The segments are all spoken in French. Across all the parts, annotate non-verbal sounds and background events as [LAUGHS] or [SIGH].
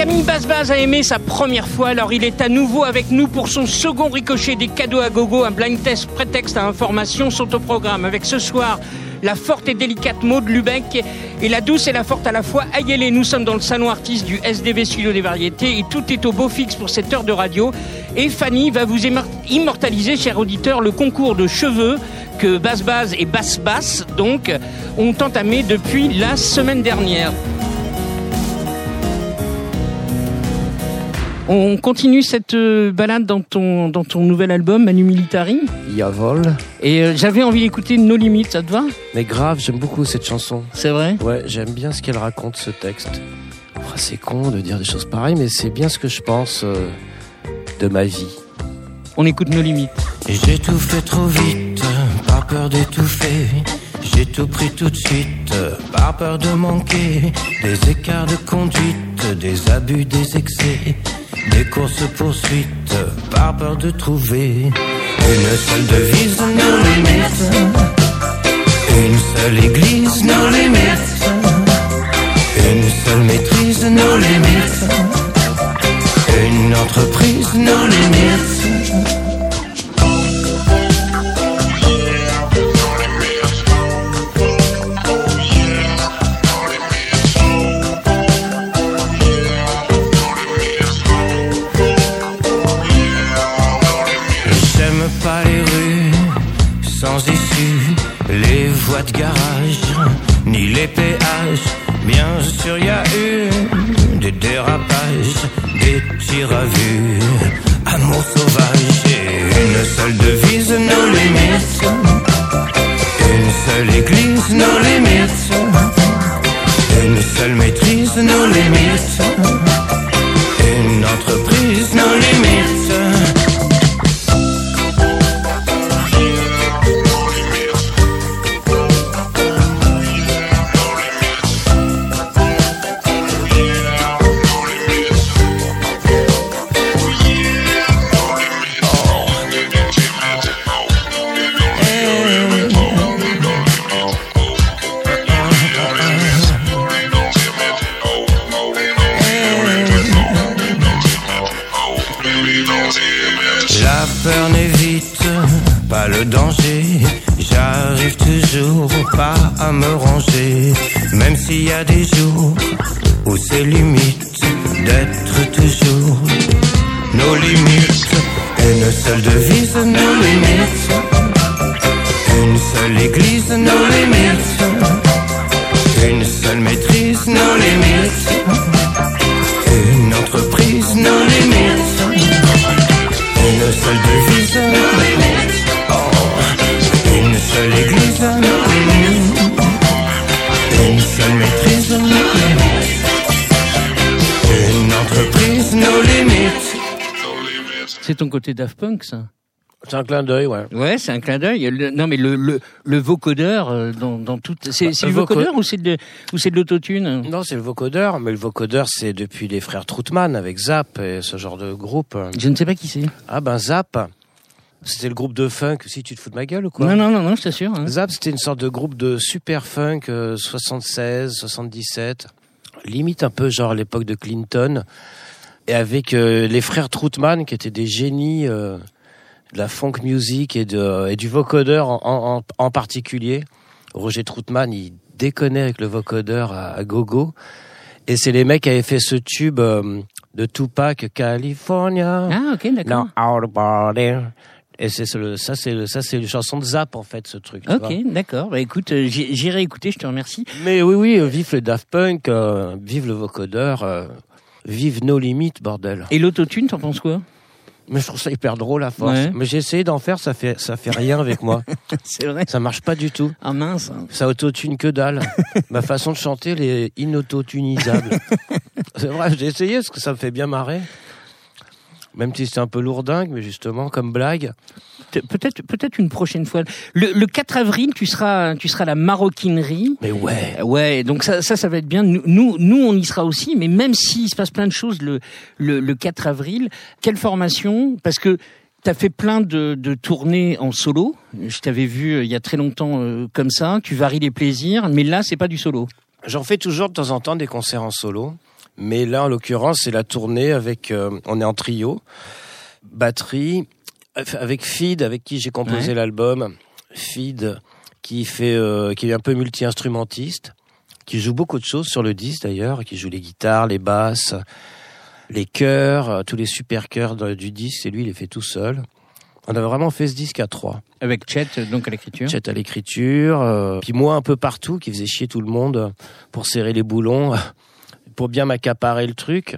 Camille Basbaz a aimé sa première fois, alors il est à nouveau avec nous pour son second ricochet des cadeaux à gogo. Un blind test prétexte à information sont au programme. Avec ce soir, la forte et délicate Maud Lubeck et la douce et la forte à la fois Ayele. Nous sommes dans le salon artiste du SDV Studio des Variétés et tout est au beau fixe pour cette heure de radio. Et Fanny va vous immortaliser, cher auditeur, le concours de cheveux que Basse Basse et Basse Basse, donc, ont entamé depuis la semaine dernière. On continue cette euh, balade dans ton, dans ton nouvel album, Manu Militari. Yavol. Et euh, j'avais envie d'écouter No Limit, ça te va? Mais grave, j'aime beaucoup cette chanson. C'est vrai? Ouais, j'aime bien ce qu'elle raconte, ce texte. c'est con de dire des choses pareilles, mais c'est bien ce que je pense euh, de ma vie. On écoute No Limit. J'ai tout fait trop vite, pas peur d'étouffer. J'ai tout pris tout de suite, pas peur de manquer. Des écarts de conduite, des abus, des excès. Des courses poursuites, par peur de trouver une seule devise, nos limites. Une seule église, nos limites. Une seule maîtrise, nos limites. Une entreprise, nos limites. De garage, ni les péages. Bien sûr, y a eu des dérapages, des tirs amour sauvage et une seule devise, nos limites. Une seule église, nos Punk, ça c'est un clin d'œil, ouais. Ouais, c'est un clin d'œil. Non, mais le, le, le vocodeur euh, dans, dans tout. C'est bah, le vocodeur ou c'est de, ou c'est de l'autotune? Non, c'est le vocodeur, mais le vocodeur, c'est depuis les frères Troutman avec Zap et ce genre de groupe. Je ne sais pas qui c'est. Ah ben Zap, c'était le groupe de funk, si tu te fous de ma gueule ou quoi? Non, non, non, non je t'assure. Hein. Zap, c'était une sorte de groupe de super funk 76, euh, 77, limite un peu genre l'époque de Clinton, et avec euh, les frères Troutman qui étaient des génies euh, de la funk music et, de, et du vocodeur en, en, particulier. Roger Troutman, il déconnait avec le vocodeur à, gogo. Et c'est les mecs qui avaient fait ce tube de Tupac, California. Ah, ok, d'accord. Et c'est ça, c'est ça, c'est une chanson de Zap en fait, ce truc. Ok, d'accord. Bah écoute, euh, j'irai écouter. Je te remercie. Mais oui, oui, euh, vive le Daft Punk, euh, vive le vocodeur, vive nos limites, bordel. Et l'autotune, t'en penses quoi? Mais je trouve ça hyper drôle à force. Mais j'ai essayé d'en faire, ça fait ça fait rien avec moi. [LAUGHS] c'est vrai. Ça marche pas du tout. Ah mince. Ça autotune que dalle. [LAUGHS] Ma façon de chanter, elle est inoutotunisables. [LAUGHS] c'est vrai, j'ai essayé parce que ça me fait bien marrer même si c'est un peu lourdingue, mais justement comme blague. Peut-être, peut-être une prochaine fois. Le, 4 avril, tu seras, tu seras à la maroquinerie. Mais ouais. Ouais, donc ça, ça, ça va être bien. Nous, nous, on y sera aussi. Mais même s'il se passe plein de choses le, le, 4 avril, quelle formation? Parce que tu as fait plein de, de, tournées en solo. Je t'avais vu euh, il y a très longtemps euh, comme ça. Tu varies les plaisirs, mais là, c'est pas du solo. J'en fais toujours de temps en temps des concerts en solo Mais là, en l'occurrence, c'est la tournée avec, euh, on est en trio, batterie, avec Feed, avec qui j'ai composé Ouais. l'album. Feed, qui fait, euh, qui est un peu multi-instrumentiste, qui joue beaucoup de choses sur le disque d'ailleurs, qui joue les guitares, les basses, les chœurs, euh, tous les super chœurs du disque, c'est lui, il les fait tout seul. On a vraiment fait ce disque à trois. Avec Chet, donc à l'écriture. Chet à l'écriture, euh, puis moi un peu partout, qui faisait chier tout le monde euh, pour serrer les boulons, pour bien m'accaparer le truc.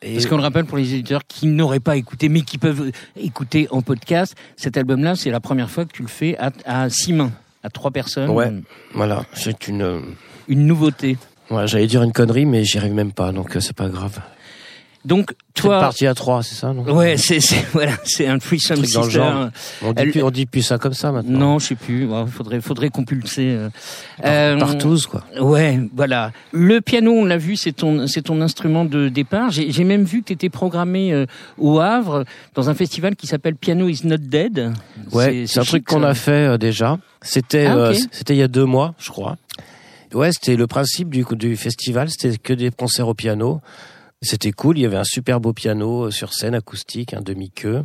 Et Parce qu'on le rappelle pour les éditeurs qui n'auraient pas écouté, mais qui peuvent écouter en podcast, cet album-là, c'est la première fois que tu le fais à, à six mains, à trois personnes. Ouais. voilà, c'est une, euh, Une nouveauté. ouais, j'allais dire une connerie, mais j'y arrive même pas, donc euh, c'est pas grave. Donc, Toi, toi. parti à trois, c'est ça, non Ouais, c'est, c'est, [LAUGHS] voilà, c'est un threesome sister. genre. On dit, Elle- plus, on dit plus ça comme ça maintenant. Non, je sais plus. Faudrait, faudrait compulser. euh. Euh, Partout, quoi. Ouais, voilà. Le piano, on l'a vu, c'est ton, c'est ton instrument de départ. J'ai, même vu que tu étais programmé euh, au Havre dans un festival qui s'appelle Piano is not dead. Ouais, c'est un truc qu'on a fait euh, déjà. C'était Ah, c'était il y a deux mois, je crois. Ouais, c'était le principe du du festival, c'était que des concerts au piano. C'était cool, il y avait un super beau piano euh, sur scène acoustique, un demi-queue.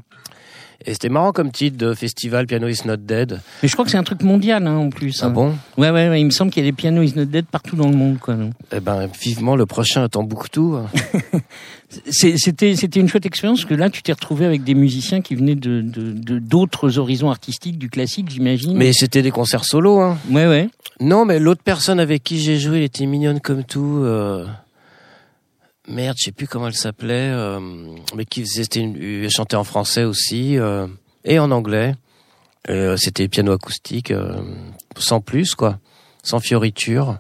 Et c'était marrant comme titre de festival Piano is not dead. Mais je crois que c'est un truc mondial hein, en plus. Ah hein. bon? Ouais, ouais, ouais. Il me semble qu'il y a des pianos is not dead partout dans le monde, quoi. Eh ben vivement le prochain à Tombouctou. [LAUGHS] C'était, c'était une chouette expérience parce que là, tu t'es retrouvé avec des musiciens qui venaient de, de, de- d'autres horizons artistiques, du classique, j'imagine. Mais c'était des concerts solo hein. ouais, ouais. Non, mais l'autre personne avec qui j'ai joué, elle était mignonne comme tout. euh, Merde, je sais plus comment elle s'appelait, euh, mais qui faisait, c'était une, elle chantait en français aussi euh, et en anglais. Euh, c'était piano acoustique, euh, sans plus quoi, sans fioriture.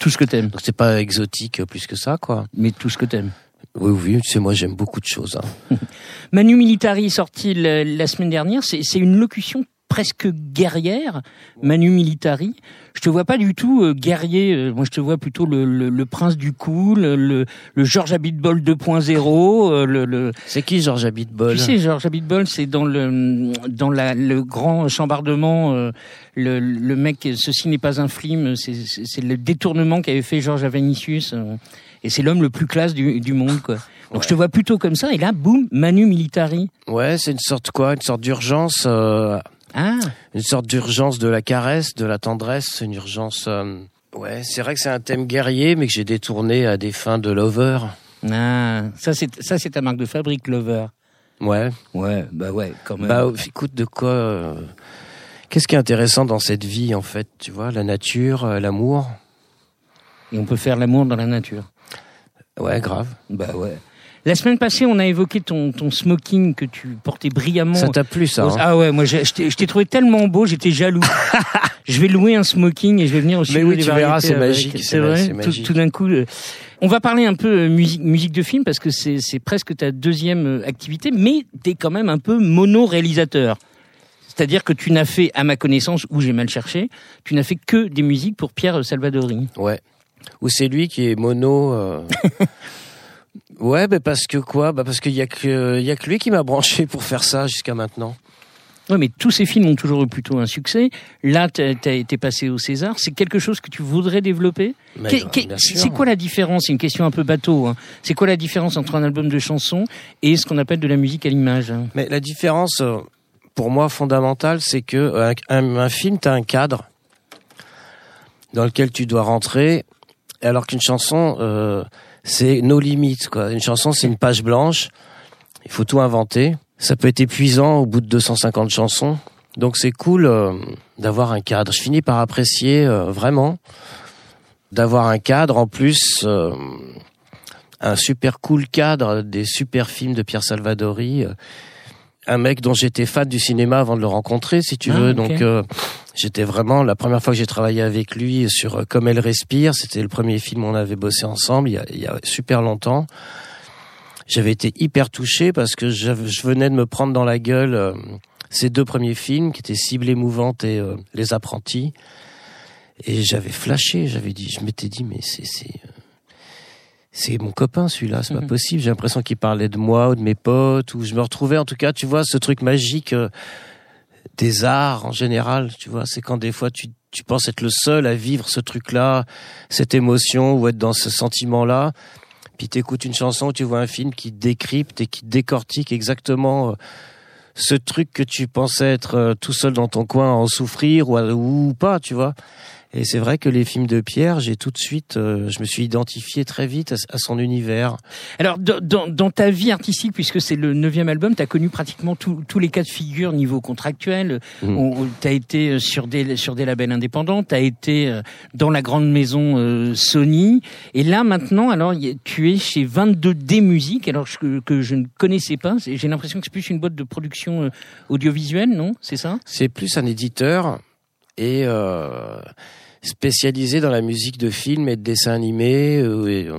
Tout ce que t'aimes. Donc c'est pas exotique euh, plus que ça quoi. Mais tout ce que t'aimes. Oui, oui, tu sais, moi j'aime beaucoup de choses. hein. [LAUGHS] Manu Militari sorti la, la semaine dernière, c'est c'est une locution presque guerrière. Manu Militari, je te vois pas du tout euh, guerrier. euh, moi, je te vois plutôt le, le, le prince du cool, le, le George Abitbol 2.0. euh, le, le C'est qui Georges Abitbol tu sais, George Abitbol, c'est dans le dans la, le grand chambardement. euh, le, le mec, ceci n'est pas un film. C'est le détournement qu'avait fait Georges Avanicius. euh, et c'est l'homme le plus classe du, du monde, quoi. Donc je te vois plutôt comme ça. Et là, boum, Manu Militari. Ouais, c'est une sorte quoi, une sorte d'urgence, euh, Ah, une sorte d'urgence de la caresse, de la tendresse, une urgence. euh, Ouais, c'est vrai que c'est un thème guerrier, mais que j'ai détourné à des fins de lover. ah, ça c'est ça c'est ta marque de fabrique, Lover. Ouais. Ouais, bah ouais, quand même. Bah, écoute, de quoi euh, Qu'est-ce qui est intéressant dans cette vie, en fait Tu vois, la nature, euh, l'amour? Et on peut faire l'amour dans la nature. Ouais, grave. Bah ouais. La semaine passée, on a évoqué ton, ton smoking que tu portais brillamment. Ça t'a plu, ça hein Ah ouais, moi je t'ai je t'ai trouvé tellement beau, j'étais jaloux. [LAUGHS] je vais louer un smoking et je vais venir au Mais studio oui, des tu verras, c'est magique, C'est vrai. tout, magique. tout d'un coup, euh, on va parler un peu euh, musique, musique de film parce que c'est presque ta deuxième euh, activité, mais t'es quand même un peu mono-réalisateur. C'est-à-dire que tu n'as fait, à ma connaissance, ou j'ai mal cherché, tu n'as fait que des musiques pour Pierre Salvadori. Ouais. Ou c'est lui qui est mono. euh. [LAUGHS] ouais, bah parce que quoi? Bah parce qu'il y a que il y a que lui qui m'a branché pour faire ça jusqu'à maintenant. Oui, mais tous ces films ont toujours eu plutôt un succès. Là, as été passé au César. C'est quelque chose que tu voudrais développer? C'est quoi la différence? C'est une question un peu bateau. hein. C'est quoi la différence entre un album de chansons et ce qu'on appelle de la musique à l'image hein? Mais la différence, euh, pour moi, fondamentale, c'est que euh, un, un film, t'as un cadre dans lequel tu dois rentrer, alors qu'une chanson, euh, c'est nos limites. Quoi. Une chanson, c'est une page blanche. Il faut tout inventer. Ça peut être épuisant au bout de 250 chansons. Donc c'est cool euh, d'avoir un cadre. Je finis par apprécier euh, vraiment d'avoir un cadre en plus. euh, un super cool cadre des super films de Pierre Salvadori. un mec dont j'étais fan du cinéma avant de le rencontrer, si tu Ah, veux. Donc, j'étais vraiment la première fois que j'ai travaillé avec lui sur euh, Comme elle respire. C'était le premier film où on avait bossé ensemble il y a, il y a super longtemps. J'avais été hyper touché parce que j'avais- je venais de me prendre dans la gueule euh, ces deux premiers films qui étaient Cible émouvante et euh, Les apprentis. Et j'avais flashé, j'avais dit, je m'étais dit, mais c'est c'est euh, c'est mon copain celui-là, c'est Mhm. pas possible. J'ai l'impression qu'il parlait de moi ou de mes potes ou je me retrouvais en tout cas, tu vois, ce truc magique euh, des arts en général, tu vois, c'est quand des fois tu tu penses être le seul à vivre ce truc-là, cette émotion ou être dans ce sentiment-là. Puis t'écoutes une chanson, tu vois un film qui décrypte et qui décortique exactement euh, ce truc que tu pensais être euh, tout seul dans ton coin à en souffrir ou, ou pas, tu vois. Et c'est vrai que les films de Pierre, j'ai tout de suite, euh, je me suis identifié très vite à, son univers. Alors, dans, dans, ta vie artistique, puisque c'est le neuvième album, tu as connu pratiquement tous les cas de figure niveau contractuel. Mm. Tu as été euh, sur des, sur des labels indépendants, tu as été euh, dans la grande maison Sony. Et là, maintenant, alors, tu es chez 22D Musique, alors que, que je ne connaissais pas. J'ai l'impression que c'est plus une boîte de production audiovisuelle, non? C'est ça? C'est plus un éditeur et euh, spécialisé dans la musique de film et de dessin animé. Euh, et, euh,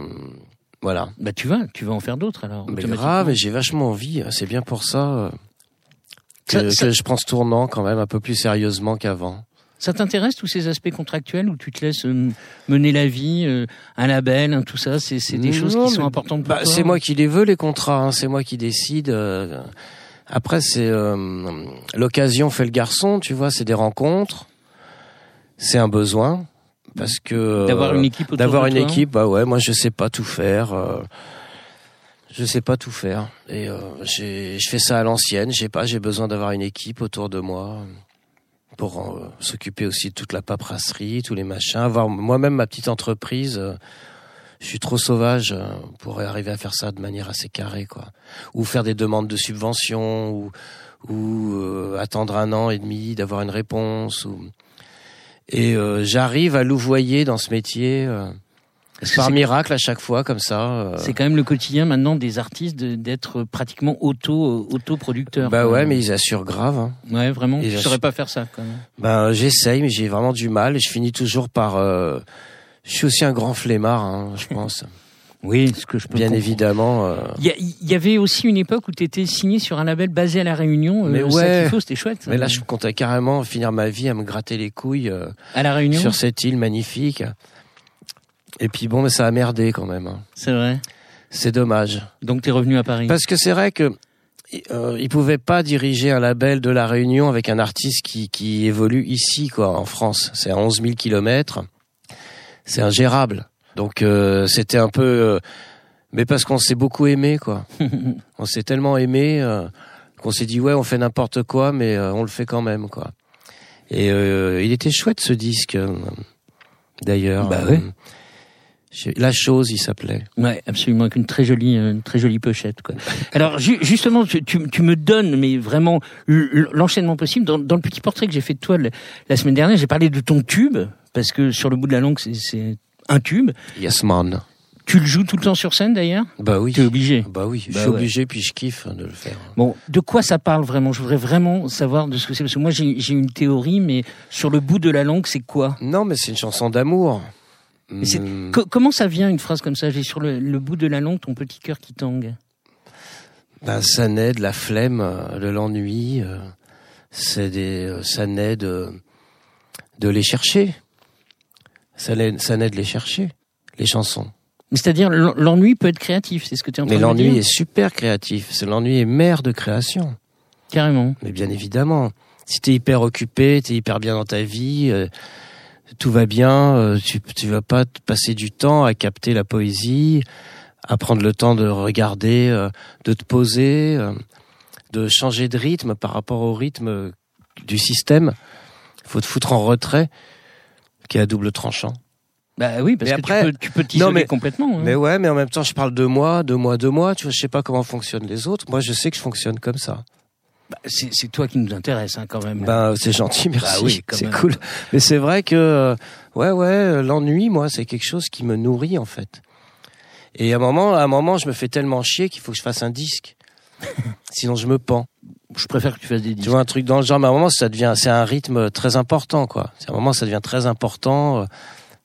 voilà. Bah tu vas, tu vas en faire d'autres alors. Mais grave, j'ai vachement envie. C'est bien pour ça que, je prends ce tournant quand même un peu plus sérieusement qu'avant. Ça t'intéresse tous ces aspects contractuels où tu te laisses mener la vie, un label, tout ça, c'est des choses qui sont importantes pour bah, C'est moi qui les veux les contrats, hein, c'est moi qui décide. après c'est l'occasion fait le garçon, tu vois, c'est des rencontres c'est un besoin parce que d'avoir une équipe d'avoir une équipe bah ouais moi je sais pas tout faire euh, je sais pas tout faire. Et euh, j'ai je fais ça à l'ancienne j'ai pas j'ai besoin d'avoir une équipe autour de moi pour euh, s'occuper aussi de toute la paperasserie tous les machins avoir moi-même ma petite entreprise je suis trop sauvage pour arriver à faire ça de manière assez carrée quoi. Ou faire des demandes de subventions ou ou attendre un an et demi d'avoir une réponse ou et euh, j'arrive à louvoyer dans ce métier. Euh, par miracle à chaque fois comme ça. Euh. C'est quand même le quotidien maintenant des artistes d'être pratiquement auto autoproducteurs. Bah ouais, mais ils assurent grave. Hein. Ouais, vraiment. je saurais pas faire ça quand même. Ben j'essaye, mais j'ai vraiment du mal. Et je finis toujours par. Euh... Je suis aussi un grand flemmard, hein, je pense. [LAUGHS] Oui, ce que je peux Bien évidemment. Euh. Il y, avait aussi une époque où tu étais signé sur un label basé à La Réunion. Euh, mais ouais. c'était chouette. Mais là, je comptais carrément finir ma vie à me gratter les couilles. Euh, à La Réunion Sur cette île magnifique. Et puis bon, mais ça a merdé quand même. Hein. C'est vrai. C'est dommage. Donc tu es revenu à Paris. Parce que c'est vrai que euh, il pouvait pas diriger un label de la Réunion avec un artiste qui, qui évolue ici, quoi, en France. C'est à 11 000 kilomètres. C'est ingérable. Donc euh, c'était un peu, euh, mais parce qu'on s'est beaucoup aimé quoi. [LAUGHS] on s'est tellement aimé euh, qu'on s'est dit ouais on fait n'importe quoi mais on le fait quand même quoi. Et il était chouette ce disque d'ailleurs. Bah oui. La chose, il s'appelait. Ouais, absolument, avec une très jolie, une très jolie pochette. Quoi. Alors justement, tu, tu, me donnes, mais vraiment l'enchaînement possible. Dans, dans, le petit portrait que j'ai fait de toi la semaine dernière, j'ai parlé de ton tube parce que sur le bout de la langue, c'est un tube. Yes man. Tu le joues tout le temps sur scène d'ailleurs? Bah oui. Tu es obligé Bah oui, je bah suis obligé puis je kiffe de le faire. Bon, de quoi ça parle vraiment? Je voudrais vraiment savoir de ce que c'est parce que moi j'ai une théorie mais sur le bout de la langue, c'est quoi? Non, mais c'est une chanson d'amour. Hmm. comment ça vient une phrase comme ça? J'ai sur le, bout de la langue ton petit cœur qui tangue. Ben ça naît de la flemme, euh, de l'ennui, euh, c'est des euh, ça naît de de les chercher ça, ça de les chercher, les chansons. C'est-à-dire l'ennui peut être créatif, c'est ce que tu es en train Mais l'ennui est super créatif. C'est l'ennui est mère de création. Carrément. Mais bien évidemment, si t'es hyper occupé, t'es hyper bien dans ta vie, euh, tout va bien, euh, tu tu vas pas passer du temps à capter la poésie, à prendre le temps de regarder, euh, de te poser, de changer de rythme par rapport au rythme du système. Il faut te foutre en retrait qui est à double tranchant. Bah oui, parce que après, tu peux t'isoler complètement. Hein. Mais ouais, mais en même temps, je parle de moi, de moi, de moi. Tu vois, je sais pas comment fonctionnent les autres. Moi, je sais que je fonctionne comme ça. Bah, c'est toi qui nous intéresse hein, quand même. Bah, c'est gentil, merci. Bah oui, c'est cool. Mais c'est vrai que euh, ouais, ouais, l'ennui, moi, c'est quelque chose qui me nourrit en fait. Et à un moment, à un moment, je me fais tellement chier qu'il faut que je fasse un disque. [LAUGHS] Sinon, je me pends je préfère que tu fasses des disques. Tu vois un truc dans le genre, mais à un moment ça devient, c'est un rythme très important quoi. À un moment ça devient très important euh,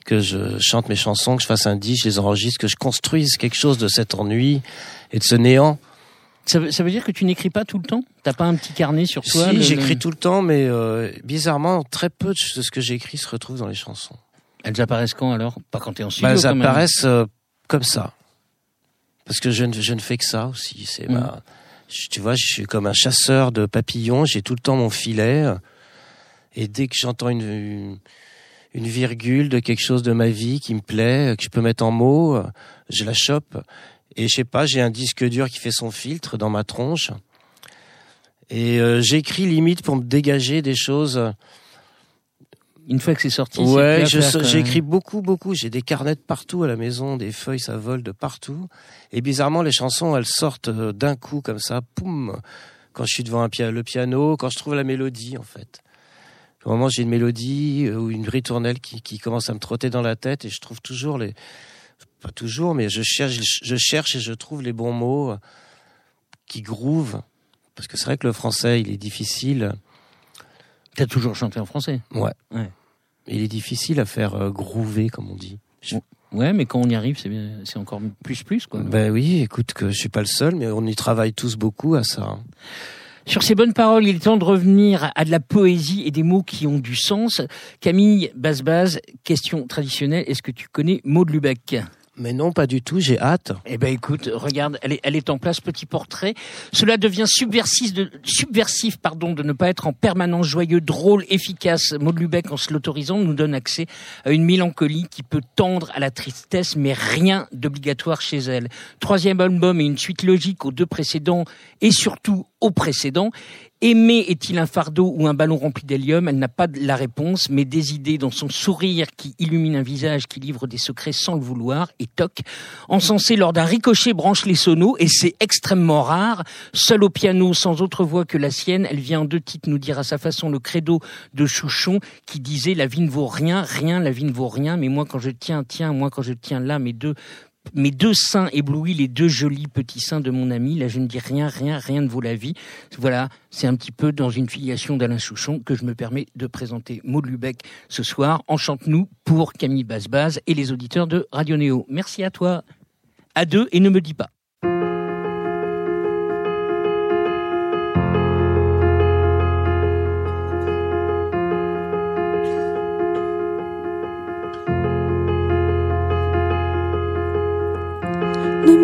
que je chante mes chansons, que je fasse un disque, je les enregistre, que je construise quelque chose de cet ennui et de ce néant. Ça veut, ça veut dire que tu n'écris pas tout le temps? T'as pas un petit carnet sur toi Si, j'écris tout le temps, mais euh, bizarrement, très peu de ce que j'écris se retrouve dans les chansons. Elles apparaissent quand alors? Pas quand t'es en studio bah, Elles apparaissent euh, comme ça. Parce que je ne, je ne fais que ça aussi. C'est mmh. ma tu vois, je suis comme un chasseur de papillons, j'ai tout le temps mon filet. Et dès que j'entends une, une virgule de quelque chose de ma vie qui me plaît, que je peux mettre en mots, je la chope. Et je sais pas, j'ai un disque dur qui fait son filtre dans ma tronche. Et euh, j'écris limite pour me dégager des choses. Une fois que c'est sorti, ouais, j'écris beaucoup, beaucoup. J'ai des carnets partout à la maison, des feuilles, ça vole de partout. Et bizarrement, les chansons, elles sortent euh, d'un coup comme ça, poum, quand je suis devant un le piano, quand je trouve la mélodie, en fait. Au moment j'ai une mélodie euh, ou une ritournelle qui, qui commence à me trotter dans la tête et je trouve toujours les, pas toujours, mais je cherche, je cherche et je trouve les bons mots qui grouvent. Parce que c'est vrai que le français, il est difficile. T'as toujours chanté en français Ouais. ouais. Il est difficile à faire euh, groover, comme on dit. Ouais, mais quand on y arrive, c'est c'est encore plus plus quoi. Ben oui, écoute que je suis pas le seul, mais on y travaille tous beaucoup à ça. Hein. Sur ces bonnes paroles, il est temps de revenir à de la poésie et des mots qui ont du sens. Camille Bazbaz, question traditionnelle, est-ce que tu connais Maud Lubeck? Mais non, pas du tout, j'ai hâte. Eh ben écoute, regarde, elle est, en place, petit portrait. Cela devient subversif de, pardon, de ne pas être en permanence joyeux, drôle, efficace. Maud Lubeck, en se l'autorisant, nous donne accès à une mélancolie qui peut tendre à la tristesse, mais rien d'obligatoire chez elle. Troisième album et une suite logique aux deux précédents, et surtout au précédent. Aimer est-il un fardeau ou un ballon rempli d'hélium Elle n'a pas la réponse, mais des idées dans son sourire qui illumine un visage qui livre des secrets sans le vouloir, et toc, encensé lors d'un ricochet branche les sonos, et c'est extrêmement rare. Seule au piano, sans autre voix que la sienne, elle vient en deux titres nous dire à sa façon le credo de Chouchon qui disait la vie ne vaut rien, rien, la vie ne vaut rien, mais moi quand je tiens, tiens, moi quand je tiens là, mes deux mes deux seins éblouis, les deux jolis petits seins de mon ami. Là, je ne dis rien, rien, rien ne vaut la vie. Voilà, c'est un petit peu dans une filiation d'Alain Souchon que je me permets de présenter Maud Lubeck ce soir. Enchante-nous pour Camille Bazbaz et les auditeurs de Radio Néo. Merci à toi. À deux et ne me dis pas.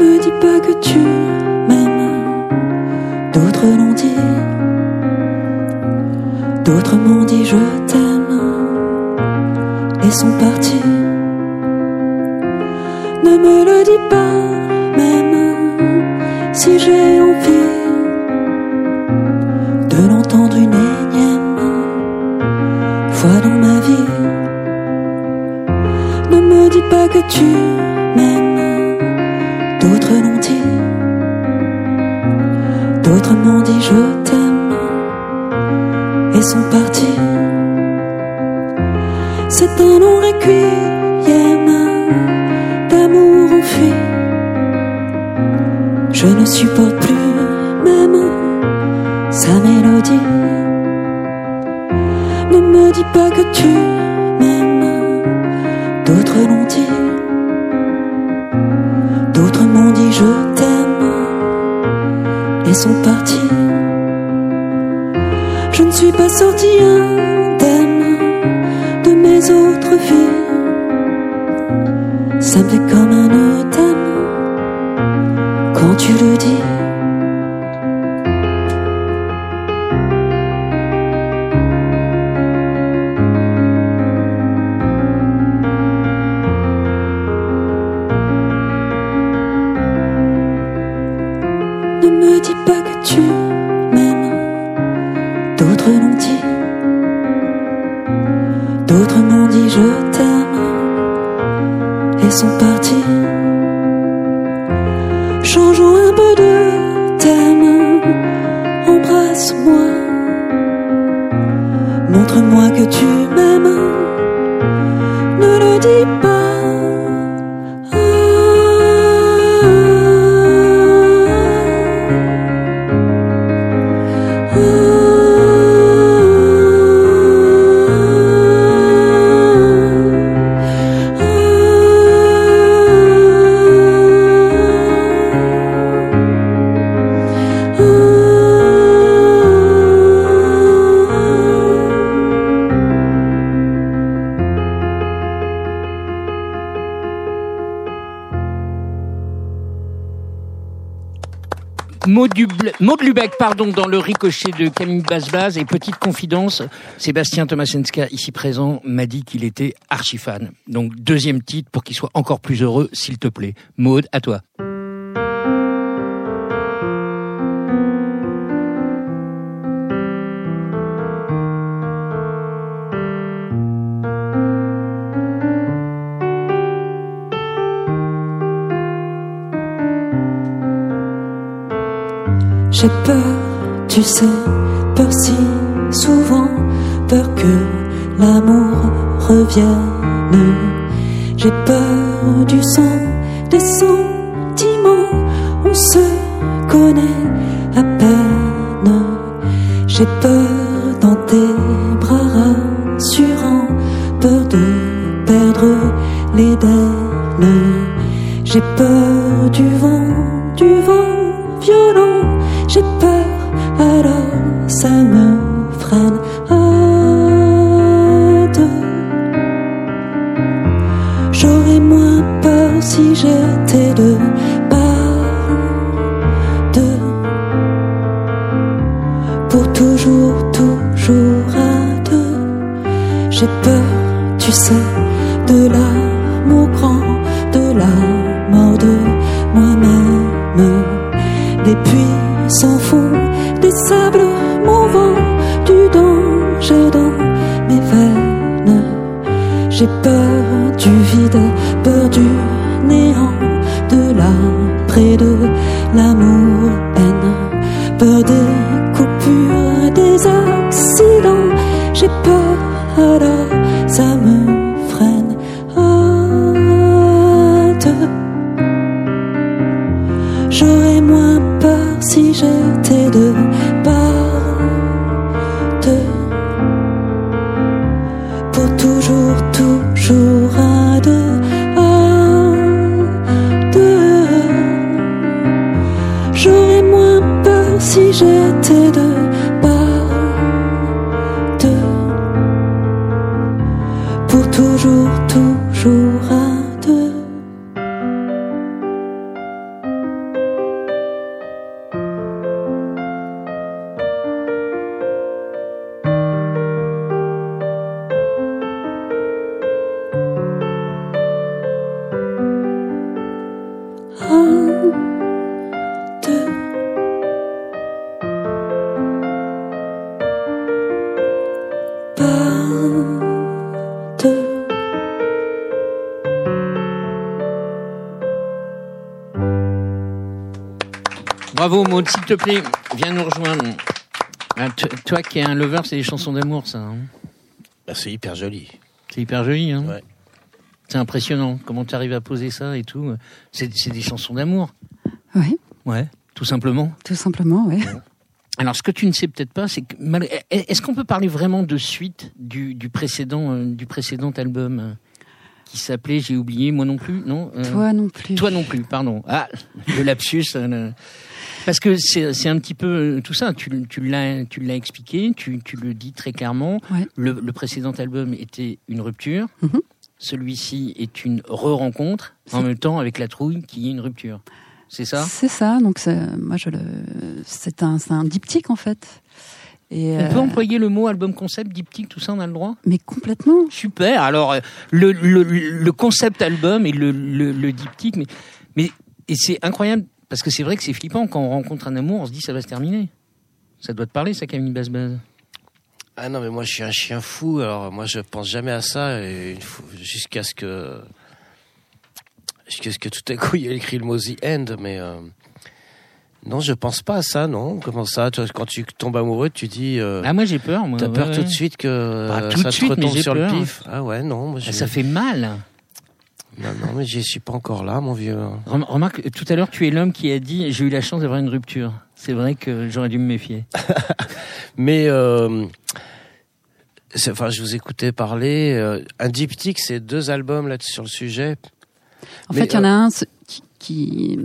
Me dis pas que tu m'aimes, d'autres l'ont dit, d'autres m'ont dit je t'aime et sont partis. Ne me le dis pas, même si j'ai envie de l'entendre une énième fois dans ma vie. Ne me dis pas que tu m'aimes d'autres m'ont dit je t'aime et sont partis. C'est un long requiem d'amour enfui. Je ne supporte plus même sa mélodie. Ne me dis pas que tu m'aimes, d'autres l'ont dit. D'autres m'ont dit je t'aime sont partis. Je ne suis pas sorti indemne de mes autres vies. Ça me fait comme un œdème quand tu le dis. Maud Lubeck, pardon, dans le ricochet de Camille Basbaz. Et petite confidence, Sébastien Tomasenska, ici présent, m'a dit qu'il était archi fan. Donc, deuxième titre pour qu'il soit encore plus heureux, s'il te plaît. Maud, à toi. J'ai peur, tu sais, peur si souvent, peur que l'amour revienne. J'ai peur du sang, des sentiments, Bravo Maud, s'il te plaît, viens nous rejoindre. Ah, toi qui es un lover, c'est des chansons d'amour, ça. hein Ah, c'est hyper joli. c'est hyper joli, hein Ouais. C'est impressionnant comment tu arrives à poser ça et tout. C'est c'est des chansons d'amour. Oui, Ouais, tout simplement. tout simplement, oui. Alors, ce que tu ne sais peut-être pas, c'est que mal- est-ce qu'on peut parler vraiment de suite du, du précédent euh, du précédent album euh, qui s'appelait, j'ai oublié, moi non plus, non Euh, Toi non plus. Toi non plus, pardon. Ah, le lapsus. Euh, Parce que c'est c'est un petit peu euh, tout ça. Tu, tu l'as tu l'as expliqué, tu, tu le dis très clairement. Ouais. Le, le précédent album était une rupture. Mhm. Celui-ci est une re-rencontre, en même temps avec la trouille qui est une rupture. C'est ça? C'est ça. Donc c'est- moi je le, c'est un, c'est un diptyque en fait. Et On peut euh, employer le mot album concept, diptyque, tout ça, on a le droit? Mais complètement. Super. Alors, euh, le, le, le concept album et le, le, le diptyque, mais, mais et c'est incroyable parce que c'est vrai que c'est flippant quand on rencontre un amour, on se dit ça va se terminer. Ça doit te parler, ça, Camille Basse-Base. Ah non, mais moi je suis un chien fou, alors moi je pense jamais à ça et jusqu'à ce que. Jusqu'à ce que tout à coup il y ait écrit le mot The End, mais. euh, Non, je pense pas à ça, non. Comment ça Quand tu tombes amoureux, tu dis. euh, Ah, moi j'ai peur. Moi, T'as ouais, peur ouais. tout de suite que Bah, de ça suite, te retombe sur peur. le pif Ah ouais, non. moi, Ah, j'ai- Ça fait mal. Non, non, mais j'y suis pas encore là, mon vieux. Rem- Remarque, tout à l'heure, tu es l'homme qui a dit j'ai eu la chance d'avoir une rupture. C'est vrai que j'aurais dû me méfier. [LAUGHS] Mais euh, enfin, je vous écoutais parler. euh, un diptyque, c'est deux albums là sur le sujet. En Mais, fait, il y en a un ce- qui, qui,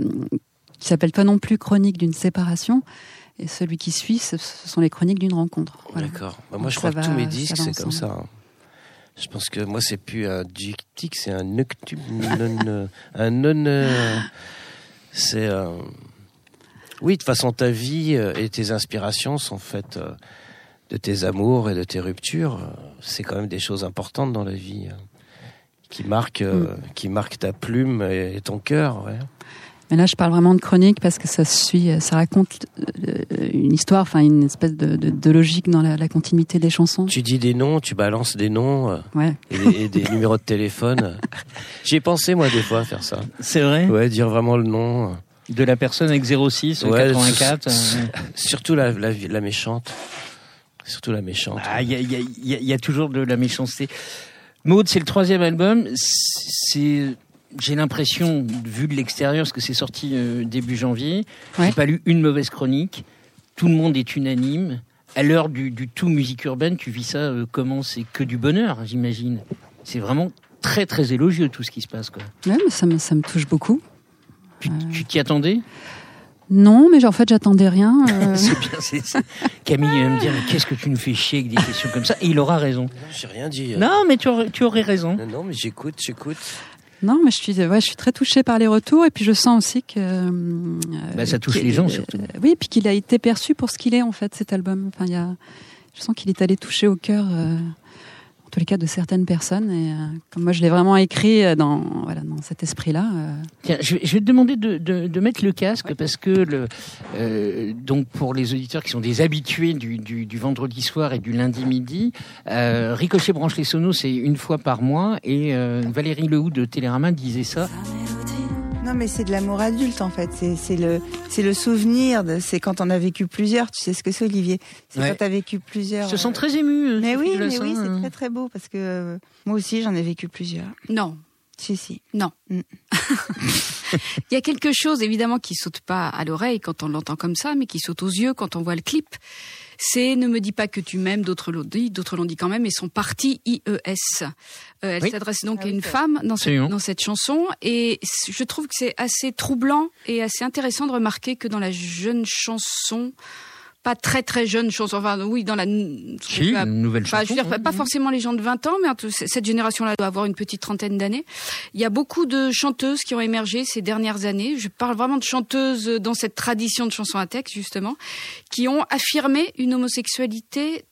qui s'appelle pas non plus Chronique d'une séparation. Et celui qui suit, ce, ce sont les chroniques d'une rencontre. Voilà. D'accord. Bah, moi, Donc je crois que tous mes disques, c'est comme ça. hein. Je pense que moi, c'est plus un diptyque, c'est un noctube, non, un non. euh, C'est. euh, Oui, de toute façon, ta vie euh, et tes inspirations sont faites euh, de tes amours et de tes ruptures. C'est quand même des choses importantes dans la vie qui marquent, euh, qui marquent ta plume et, et ton cœur. Ouais. Mais là, je parle vraiment de chronique parce que ça suit, ça raconte euh, une histoire, enfin une espèce de, de, de logique dans la, la continuité des chansons. Tu dis des noms, tu balances des noms euh, Ouais. et, des- et des numéros de téléphone. [LAUGHS] J'ai pensé moi des fois à faire ça. C'est vrai Ouais, dire vraiment le nom. euh, De la personne avec 06, Ouais, 84. c'est- euh, Surtout la, la, la méchante. Surtout la méchante. Ah, il y a, il y a- y a toujours de la méchanceté. Maud, c'est le troisième album. C'est, j'ai l'impression, vu de l'extérieur, parce que c'est sorti euh, début janvier, Ouais. j'ai pas lu une mauvaise chronique. Tout le monde est unanime. À l'heure du, du tout musique urbaine, tu vis ça euh, comment? C'est que du bonheur, j'imagine. C'est vraiment très très élogieux tout ce qui se passe. Quoi. Ouais, mais ça me, ça me touche beaucoup. Tu tu t'y attendais? Non, mais en fait, j'attendais rien. euh, [LAUGHS] C'est bien. Camille va me dire mais qu'est-ce que tu nous fais chier avec des questions comme ça? Et il aura raison. J'ai rien dit. euh. Non, mais tu aurais, tu aurais raison. Non, non, mais j'écoute, j'écoute. Non, mais je suis, ouais, je suis très touchée par les retours et puis je sens aussi que. euh, Bah, ça touche les gens, surtout. euh, oui, puis qu'il a été perçu pour ce qu'il est en fait cet album. Enfin, il y a, je sens qu'il est allé toucher au cœur, euh, tous les cas, de certaines personnes. Et euh, comme moi, je l'ai vraiment écrit euh, dans, voilà, dans cet esprit-là. euh, Tiens, je, vais- je vais te demander de, de, de mettre le casque parce que le, euh, donc pour les auditeurs qui sont des habitués du, du, du vendredi soir et du lundi midi, euh, Ricochet branche les sonos c'est une fois par mois et euh, Valérie Lehoux de Télérama disait ça. Non, mais c'est de l'amour adulte en fait. C'est c'est le c'est le souvenir. C'est quand on a vécu plusieurs. Tu sais ce que c'est, Olivier? C'est Ouais. quand t'as vécu plusieurs. Se euh, sent très émus. euh, Mais oui, mais oui, c'est euh. très très beau parce que euh, moi aussi j'en ai vécu plusieurs. Non. Si si. Non. Mm. [LAUGHS] Il y a quelque chose évidemment qui saute pas à l'oreille quand on l'entend comme ça, mais qui saute aux yeux quand on voit le clip. C'est ne me dis pas que tu m'aimes, d'autres l'ont dit, d'autres l'ont dit quand même, et son parti IES. Euh, elle Oui. s'adresse donc Ah à une femme dans cette, Absolument. dans cette chanson, et je trouve que c'est assez troublant et assez intéressant de remarquer que dans la jeune chanson, pas très très jeune chanson, enfin oui, dans la Si, une nouvelle Enfin, je chanson. veux dire, pas, hein. pas forcément les gens de 20 ans, mais en tout- c- cette génération-là doit avoir une petite trentaine d'années. Il y a beaucoup de chanteuses qui ont émergé ces dernières années. Je parle vraiment de chanteuses dans cette tradition de chansons à texte, justement, qui ont affirmé une homosexualité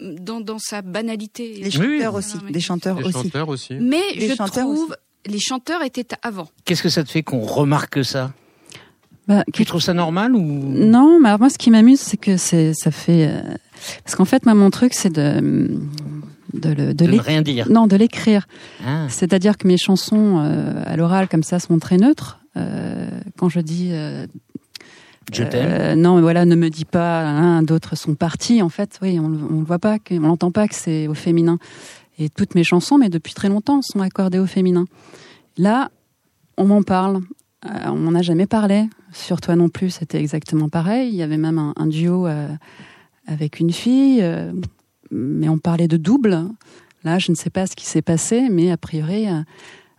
dans, dans sa banalité. Les Oui, oui. chanteurs aussi. Non, Des chanteurs Les aussi. chanteurs aussi. Mais Les je chanteurs trouve, les chanteurs étaient avant. Qu'est-ce que ça te fait qu'on remarque ça? Bah, Tu trouves ça normal ou? Non, mais alors moi, ce qui m'amuse, c'est que c'est, ça fait, euh, parce qu'en fait, moi, mon truc, c'est de, de, le, de de rien dire non, de l'écrire. Ah. C'est-à-dire que mes chansons euh, à l'oral comme ça sont très neutres. Euh, quand je dis euh, Je t'aime. euh, non, mais voilà, ne me dis pas, hein, d'autres sont partis. En fait, oui, on, on le voit pas, on l'entend pas que c'est au féminin. Et toutes mes chansons, mais depuis très longtemps, sont accordées au féminin. Là, on m'en parle. Euh, on m'en a jamais parlé. Sur toi non plus, c'était exactement pareil. Il y avait même un, duo euh, avec une fille, euh, mais on parlait de double. Là, je ne sais pas ce qui s'est passé, mais a priori,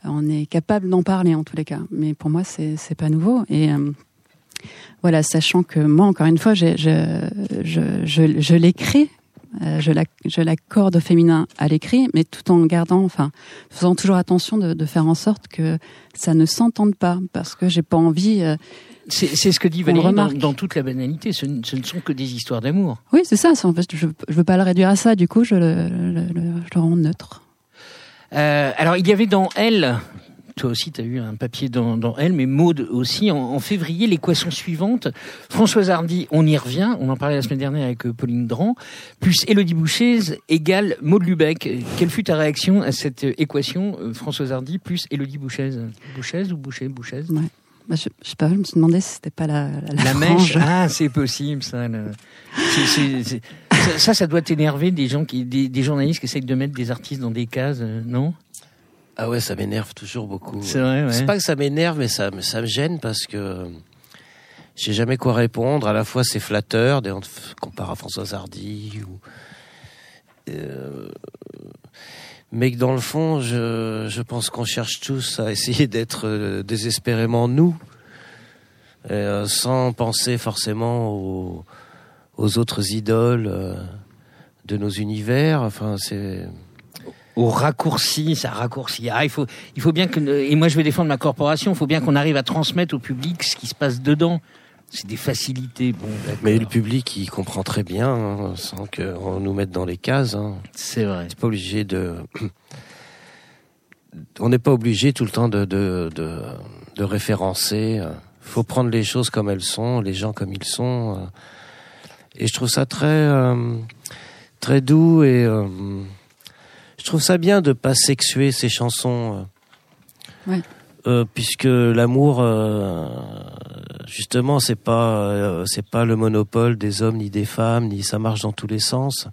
on est capable d'en parler en tous les cas. Mais pour moi, c'est c'est pas nouveau. Et voilà, sachant que moi, encore une fois, je, je l'écris, euh, je la- je l'accorde au féminin à l'écrit, mais tout en gardant, enfin, faisant toujours attention de, de faire en sorte que ça ne s'entende pas, parce que j'ai pas envie. euh, C'est ce que dit Valérie dans, dans toute la banalité. Ce, ne- ce ne sont que des histoires d'amour. Oui, c'est ça. En fait, je, je veux pas le réduire à ça. Du coup, je le, le- le- je le rends neutre. Euh, alors, il y avait dans Elle, toi aussi, tu as eu un papier dans, dans Elle, mais Maude aussi, en, en février, l'équation suivante. Françoise Hardy, on y revient, on en parlait la semaine dernière avec euh, Pauline Dran, plus Élodie Bouchez égale Maude Lubeck. Quelle fut ta réaction à cette euh, équation, euh, Françoise Hardy plus Élodie Bouchez? Bouchez ou Boucher Bouchez? Bah, je, je sais pas. Je me suis demandé si c'était pas la, la, La mèche, [LAUGHS] ah, c'est possible, ça. le- c'est- c'est- c'est- ça, ça, ça doit t'énerver des gens qui, des, des journalistes qui essayent de mettre des artistes dans des cases, euh, non? Ah ouais, ça m'énerve toujours beaucoup. C'est vrai, ouais. C'est pas que ça m'énerve, mais ça, me- ça me gêne parce que j'ai jamais quoi répondre. À la fois, c'est flatteur, on compare à Françoise Hardy ou. euh, mais que dans le fond, je, je pense qu'on cherche tous à essayer d'être euh, désespérément nous, euh, sans penser forcément aux, aux autres idoles euh, de nos univers. Enfin, c'est. Au raccourci, ça raccourcit. Ah, il faut, il faut bien que, et moi je vais défendre ma corporation, il faut bien qu'on arrive à transmettre au public ce qui se passe dedans. c'est des facilités. Bon. Mais le public, il comprend très bien, hein, sans qu'on nous mette dans les cases. Hein. c'est vrai. C'est pas obligé de. [CLEARS THROAT] On n'est pas obligé tout le temps de, de, de, de référencer. faut prendre les choses comme elles sont, les gens comme ils sont. Et je trouve ça très, euh, très doux et euh, je trouve ça bien de pas sexuer ces chansons. euh. Ouais. Euh, puisque l'amour, euh, justement, c'est pas, euh, c'est pas le monopole des hommes ni des femmes, ni ça marche dans tous les sens.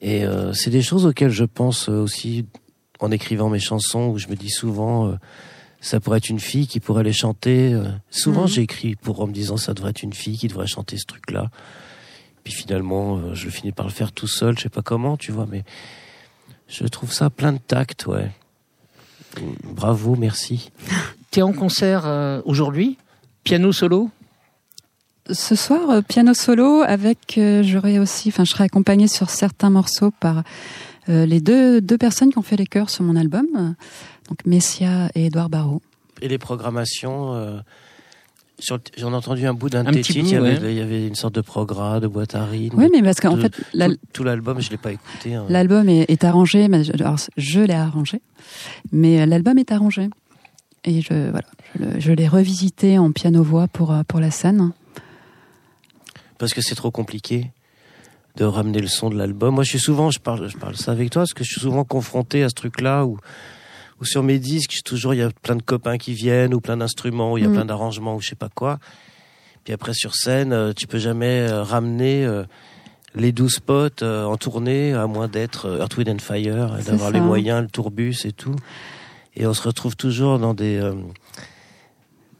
Et c'est des choses auxquelles je pense aussi en écrivant mes chansons, où je me dis souvent, ça pourrait être une fille qui pourrait les chanter. souvent, j'ai écrit pour en me disant, ça devrait être une fille qui devrait chanter ce truc-là. Puis finalement, euh, je finis par le faire tout seul, je sais pas comment, tu vois, mais je trouve ça plein de tact, ouais. Bravo, merci. [LAUGHS] T'es en concert euh, aujourd'hui? Piano solo? Ce soir, euh, piano solo avec, euh, j'aurai aussi, enfin, je serai accompagnée sur certains morceaux par euh, les deux, deux personnes qui ont fait les chœurs sur mon album, donc Messia et Edouard Barrault. Et les programmations, euh, j'en ai entendu un bout d'un il y avait, ouais. il y avait une sorte de progrès, de boîte à rythme. Oui, mais parce qu'en fait, tout, tout l'album, je l'ai pas écouté. hein. l'album est, est arrangé, mais je, alors, je l'ai arrangé, mais euh, l'album est arrangé. Et je, voilà, je l'ai revisité en piano-voix pour, euh, pour la scène. parce que c'est trop compliqué de ramener le son de l'album. Moi, je suis souvent, je parle, je parle ça avec toi, parce que je suis souvent confronté à ce truc-là où, sur mes disques, toujours, il y a plein de copains qui viennent, ou plein d'instruments, ou il y a Mm. plein d'arrangements, ou je sais pas quoi. Puis après, sur scène, euh, tu peux jamais euh, ramener euh, les 12 potes en tournée, à moins d'être Earth, Wind and Fire, d'avoir les moyens, le tourbus et tout. Et on se retrouve toujours dans des,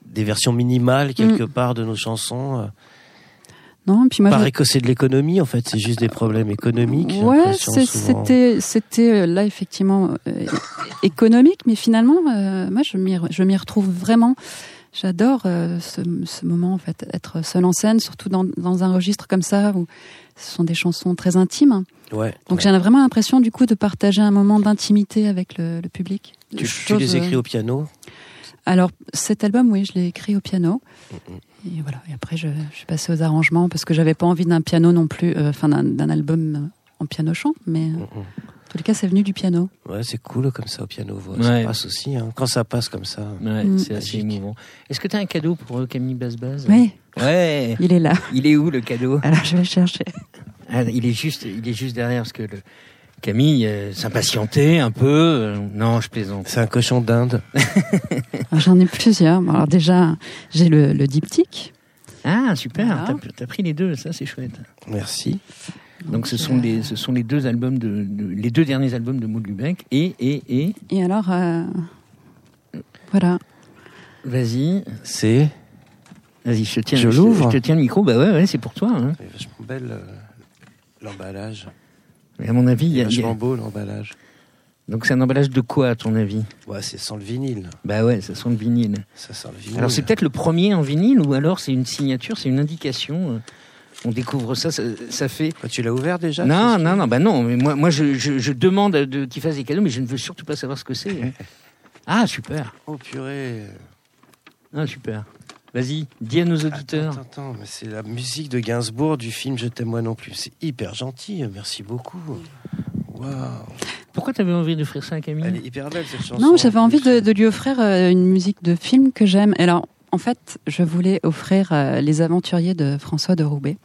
des versions minimales, quelque part, de nos chansons. Non, puis moi, je- paraît que c'est de l'économie, en fait, c'est juste des problèmes économiques. Ouais, c'était c'était euh, là effectivement euh, économique, mais finalement, euh, moi je m'y re- je m'y retrouve vraiment. J'adore euh, ce, ce moment en fait, être seul en scène, surtout dans, dans un registre comme ça où ce sont des chansons très intimes. Ouais. Donc ouais. j'ai vraiment l'impression du coup de partager un moment d'intimité avec le, le public. tu, tu Chose, les écris au piano? Alors cet album, oui, je l'ai écrit au piano. Mhm. Et voilà. Et après, je, je suis passée aux arrangements parce que j'avais pas envie d'un piano non plus, euh, enfin d'un d'un album en piano chant, mais euh, en tous les cas, c'est venu du piano. Ouais, c'est cool comme ça au piano voix. Ouais. Ça passe aussi. Hein. Quand ça passe comme ça. Ouais, Mm. c'est assez émouvant. Est-ce que tu as un cadeau pour euh, Camille Basbaz Oui, Ouais. il est là. Il est où le cadeau? Alors je vais le chercher. Ah, Il est juste, il est juste derrière parce que le Camille euh, s'impatientait un peu. euh, non, je plaisante. C'est un cochon d'Inde. Alors, J'en ai plusieurs. Alors déjà, j'ai le, le diptyque. Ah super. Voilà. T'as, t'as pris les deux, ça c'est chouette. Merci. Donc ce sont euh, les, ce sont les deux albums de, de- les deux derniers albums de Maud Lubeck et et et Et alors, euh, voilà. vas-y, C'est vas-y, je te tiens, Je l'ouvre je te tiens le micro. Bah ouais, ouais, c'est pour toi. Hein. c'est vachement belle euh, l'emballage. Mais à mon avis, il y a- Vachement beau l'emballage. donc c'est un emballage de quoi à ton avis? Ouais, c'est sans le vinyle. Bah ouais, ça sent le vinyle. Ça sent le vinyle. Alors c'est peut-être le premier en vinyle ou alors c'est une signature, c'est une indication. euh, On découvre ça, ça, ça fait. Quoi, tu l'as ouvert déjà? Non, non, non, bah non. Mais moi, moi, je, je, je demande de, qu'ils fassent des cadeaux, mais je ne veux surtout pas savoir ce que c'est. [LAUGHS] Ah super, Oh purée. ah super. Vas-y, dis à nos auditeurs. Attends, attends, mais c'est la musique de Gainsbourg du film Je t'aime moi non plus. C'est hyper gentil. Merci beaucoup. Waouh. Pourquoi t'avais envie d'offrir ça à Camille Elle est hyper belle cette chanson. Non, j'avais en envie de, de lui offrir euh, une musique de film que j'aime. Alors, en fait, je voulais offrir euh, Les Aventuriers de François de Roubaix.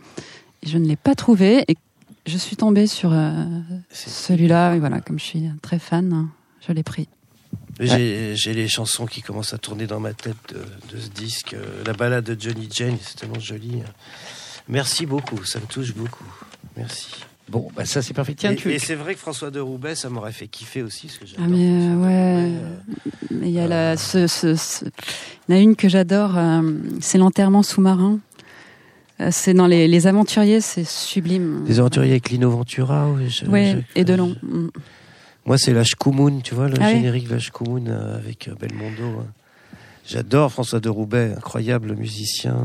Je ne l'ai pas trouvé et je suis tombée sur euh, celui-là. Et voilà, comme je suis très fan, je l'ai pris. J'ai j'ai les chansons qui commencent à tourner dans ma tête de, de ce disque. Euh, La balade de Johnny Jane, c'est tellement joli. Merci beaucoup, ça me touche beaucoup. Merci. Bon, bah ça c'est parfait. Tiens, et tu. et c'est vrai que François de Roubaix, ça m'aurait fait kiffer aussi. Parce que Ah, j'adore mais euh, François de ouais. Roubaix, euh, Mais il y a la, ce, ce, ce- il y en a une que j'adore, euh, c'est l'enterrement sous-marin. Euh, C'est dans les, les aventuriers, c'est sublime. Des aventuriers avec Lino Ventura. oui, je- Ouais, je- et de long. Mm. Moi, c'est la Shkumun, tu vois, le Ah oui. générique de la Shkumun euh, avec euh, Belmondo. hein. J'adore François de Roubaix, incroyable musicien,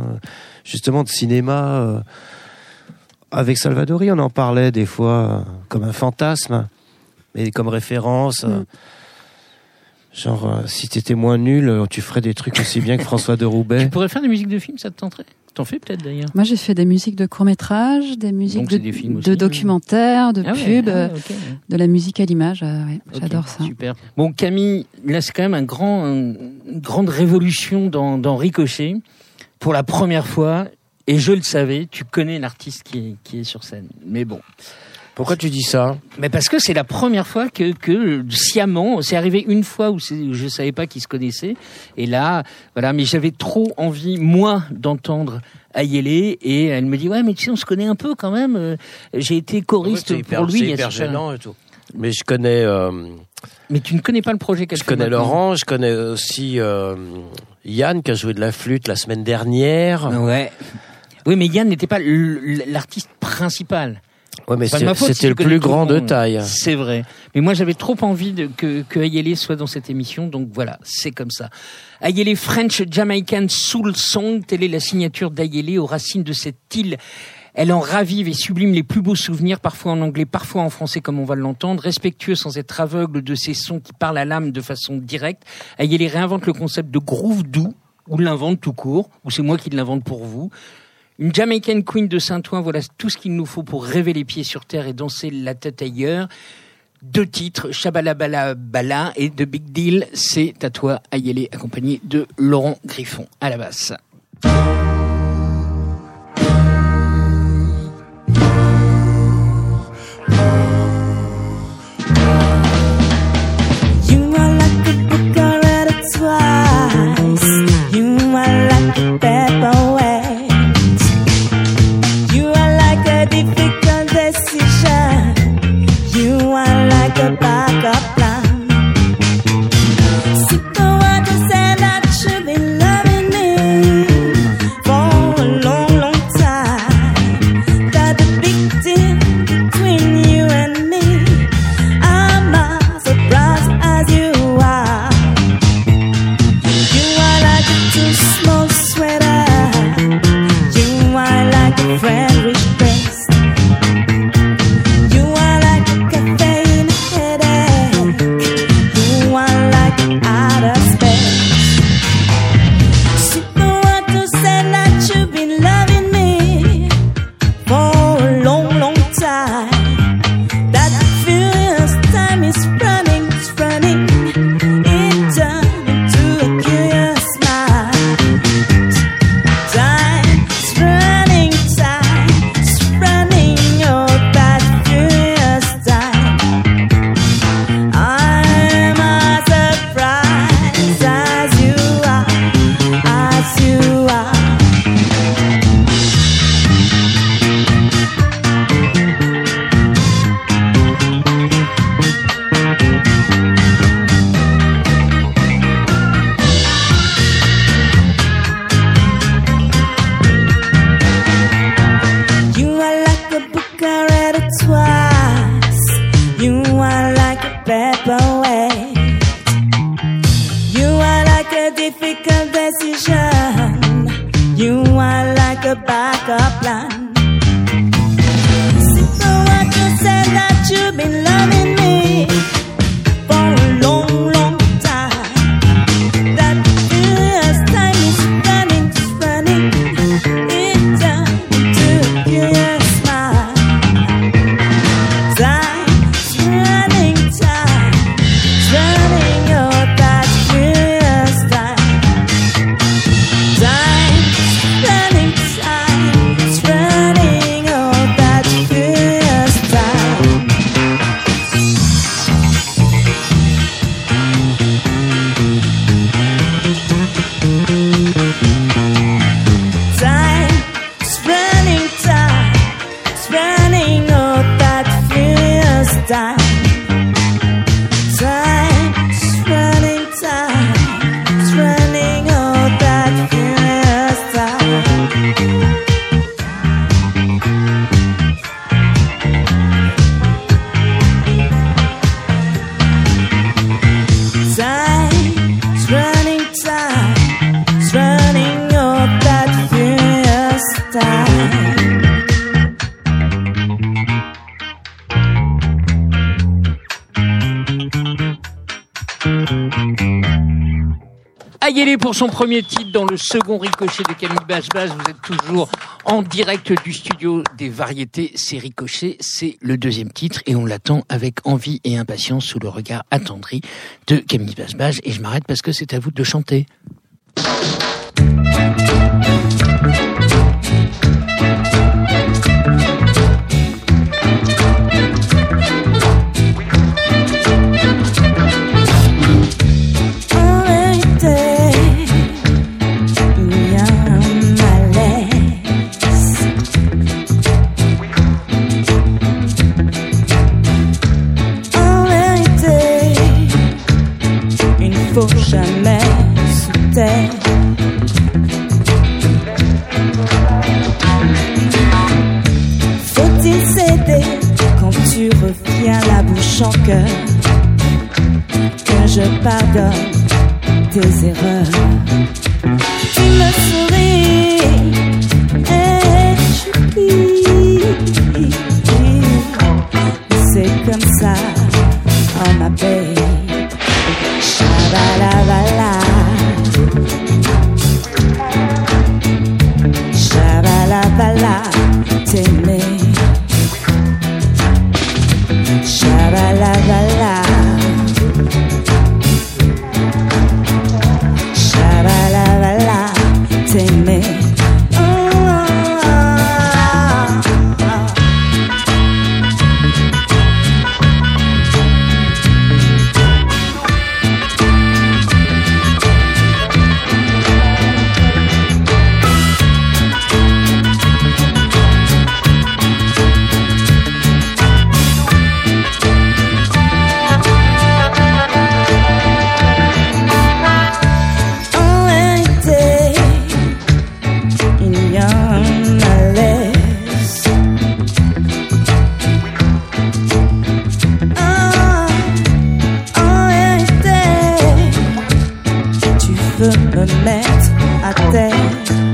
justement de cinéma. euh, avec Salvadori, on en parlait des fois comme un fantasme, mais comme référence. Mm. Genre, si t'étais moins nul, tu ferais des trucs aussi bien que François de Roubaix. Tu pourrais faire des musiques de films, ça te tenterait? T'en fais peut-être d'ailleurs. Moi, j'ai fait des musiques de courts-métrages, des musiques Donc, de, c'est des films aussi, de ouais. documentaires, de Ah ouais, pubs, ah ouais, euh, de la musique à l'image. euh, ouais, J'adore ça. Super. Bon, Camille, là, c'est quand même un grand, un- une grande révolution dans, dans Ricochet. Pour la première fois, et je le savais, tu connais l'artiste qui est, qui est sur scène. Mais bon. Pourquoi tu dis ça Mais parce que c'est la première fois que, que sciemment, c'est arrivé une fois où, où je savais pas qu'ils se connaissaient. Et là, voilà, mais j'avais trop envie, moi, d'entendre Ayele. Et elle me dit, ouais, mais tu sais, on se connaît un peu quand même. Euh, J'ai été choriste hyper, pour lui. c'est il y a hyper super- gênant et tout. Mais je connais, euh, Mais tu ne connais pas le projet qu'elle je fait connais maintenant. Laurent, je connais aussi euh, Yann qui a joué de la flûte la semaine dernière. Ouais. Oui, mais Yann n'était pas l'artiste principal. Ouais, mais c'était le plus grand de taille. C'est vrai. Mais moi, j'avais trop envie de, que, que Ayele soit dans cette émission, donc voilà, c'est comme ça. Ayele French Jamaican Soul Song, telle est la signature d'Ayele aux racines de cette île. Elle en ravive et sublime les plus beaux souvenirs, parfois en anglais, parfois en français, comme on va l'entendre, respectueux sans être aveugle de ces sons qui parlent à l'âme de façon directe. Ayele réinvente le concept de groove doux, ou l'invente tout court, ou c'est moi qui l'invente pour vous. Une Jamaican Queen de Saint-Ouen, voilà tout ce qu'il nous faut pour rêver les pieds sur terre et danser la tête ailleurs. Deux titres, Shabalabala Bala et The Big Deal, c'est à toi Ayele, accompagné de Laurent Griffon à la basse. backup line. premier titre dans le second ricochet de Camille Basse-Basse. Vous êtes toujours en direct du studio des variétés. C'est Ricochet, c'est le deuxième titre et on l'attend avec envie et impatience sous le regard attendri de Camille Basse-Basse. Et je m'arrête parce que c'est à vous de chanter. me mettre à terre.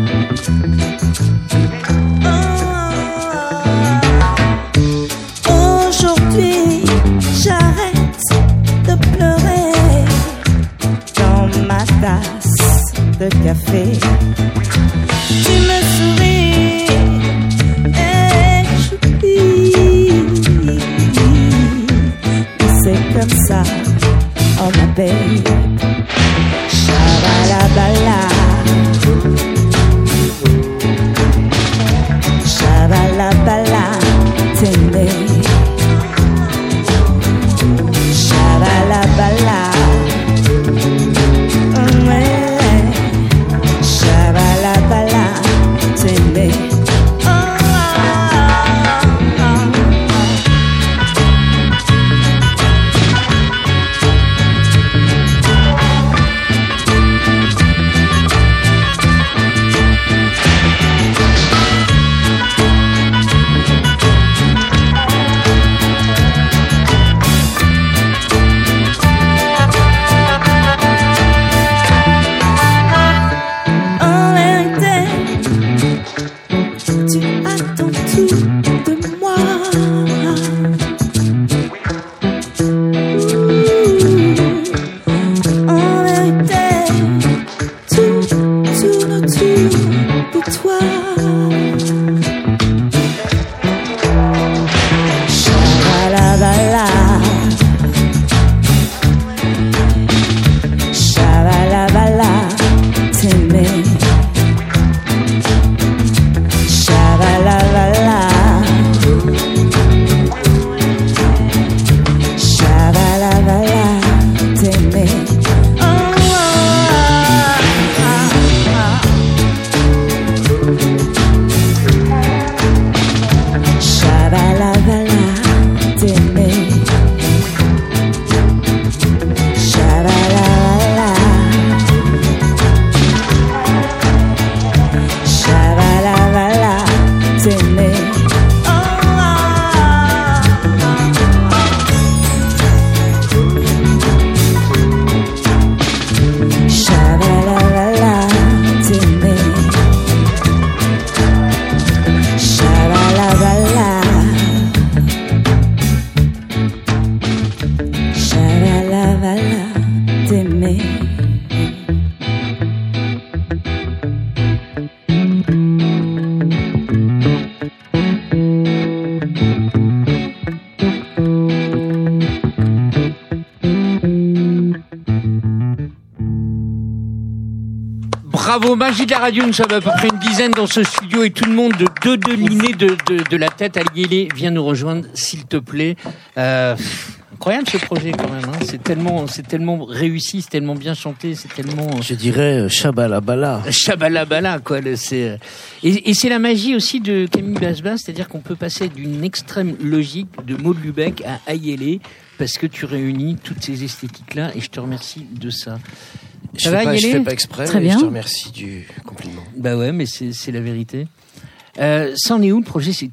Radio, nous sommes à peu près une dizaine dans ce studio et tout le monde de deux de l'inné de, de, de la tête à Liélé vient nous rejoindre, s'il te plaît. Euh, incroyable ce projet quand même, hein. c'est tellement, c'est tellement réussi, c'est tellement bien chanté, c'est tellement... Je dirais euh, Shabalabala. Chabalabala, quoi. le- C'est euh, et, et c'est la magie aussi de Camille Basbas, c'est-à-dire qu'on peut passer d'une extrême logique de Maud Lubeck à Ayélé parce que tu réunis toutes ces esthétiques-là et je te remercie de ça. Je Ça fais pas, je fais pas exprès, Très bien. je te remercie du compliment. Bah ouais, mais c'est la vérité. Euh, ça en est où le projet? C'est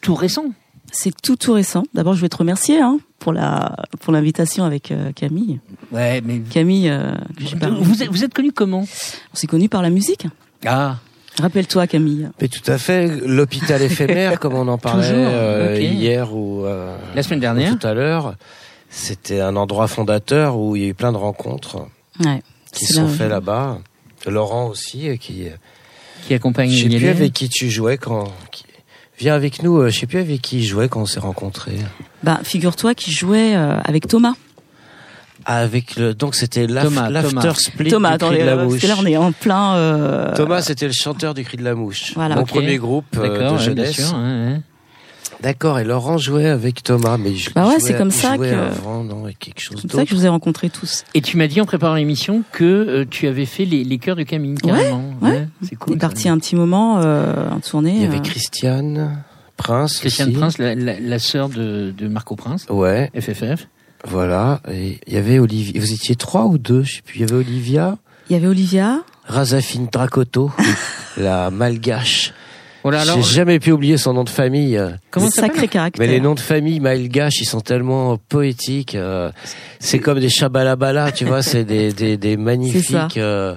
tout récent? C'est tout tout récent. D'abord, je vais te remercier hein, pour la pour l'invitation avec euh, Camille. Ouais, mais Camille, euh, pas- vous êtes, vous êtes connu comment? On s'est connus par la musique. Ah, Rappelle-toi, Camille. Mais tout à fait, l'hôpital éphémère, comme on en [LAUGHS] parlait euh, hier ou euh, la semaine dernière. tout à l'heure, c'était un endroit fondateur où il y a eu plein de rencontres Ouais. Qui sont faites là-bas. Laurent aussi, euh, qui Qui accompagne je sais plus avec qui tu jouais quand. qui- Viens avec nous, euh, je sais plus avec qui il jouait quand on s'est rencontrés. Bah, figure-toi qu'il jouait euh, avec Thomas. Avec le donc c'était l'after split Thomas, du Cri attendez, de la euh, mouche. là on est en plein. euh, Thomas, c'était le chanteur du Cri de la Mouche. Voilà. Mon Ok. premier groupe euh, de ouais, jeunesse. sûr. ouais, ouais. D'accord, et Laurent jouait avec Thomas, mais je Bah ouais, jouais- c'est comme ça que- avant, non, avec quelque chose C'est comme ça que je vous ai rencontrés tous. Et tu m'as dit en préparant l'émission que euh, tu avais fait les, les chœurs de Camille, carrément. ouais. c'est On cool. est parti un petit moment euh, en tournée. Il y avait euh, Christiane Prince. Christiane aussi. Prince, la, la, la sœur de, de Marco Prince, Ouais, FFF. voilà. Et il y avait Olivia. Vous étiez trois ou deux, je sais plus. Il y avait Olivia, Il y avait Olivia. Razafine Dracoto, [LAUGHS] la malgache. Voilà, alors, J'ai jamais pu oublier son nom de famille. comment ça sacré caractère. Mais les noms de famille malgaches, ils sont tellement poétiques. euh, c'est comme des chabalabala, tu vois, c'est des, des, des [LAUGHS] magnifiques. euh,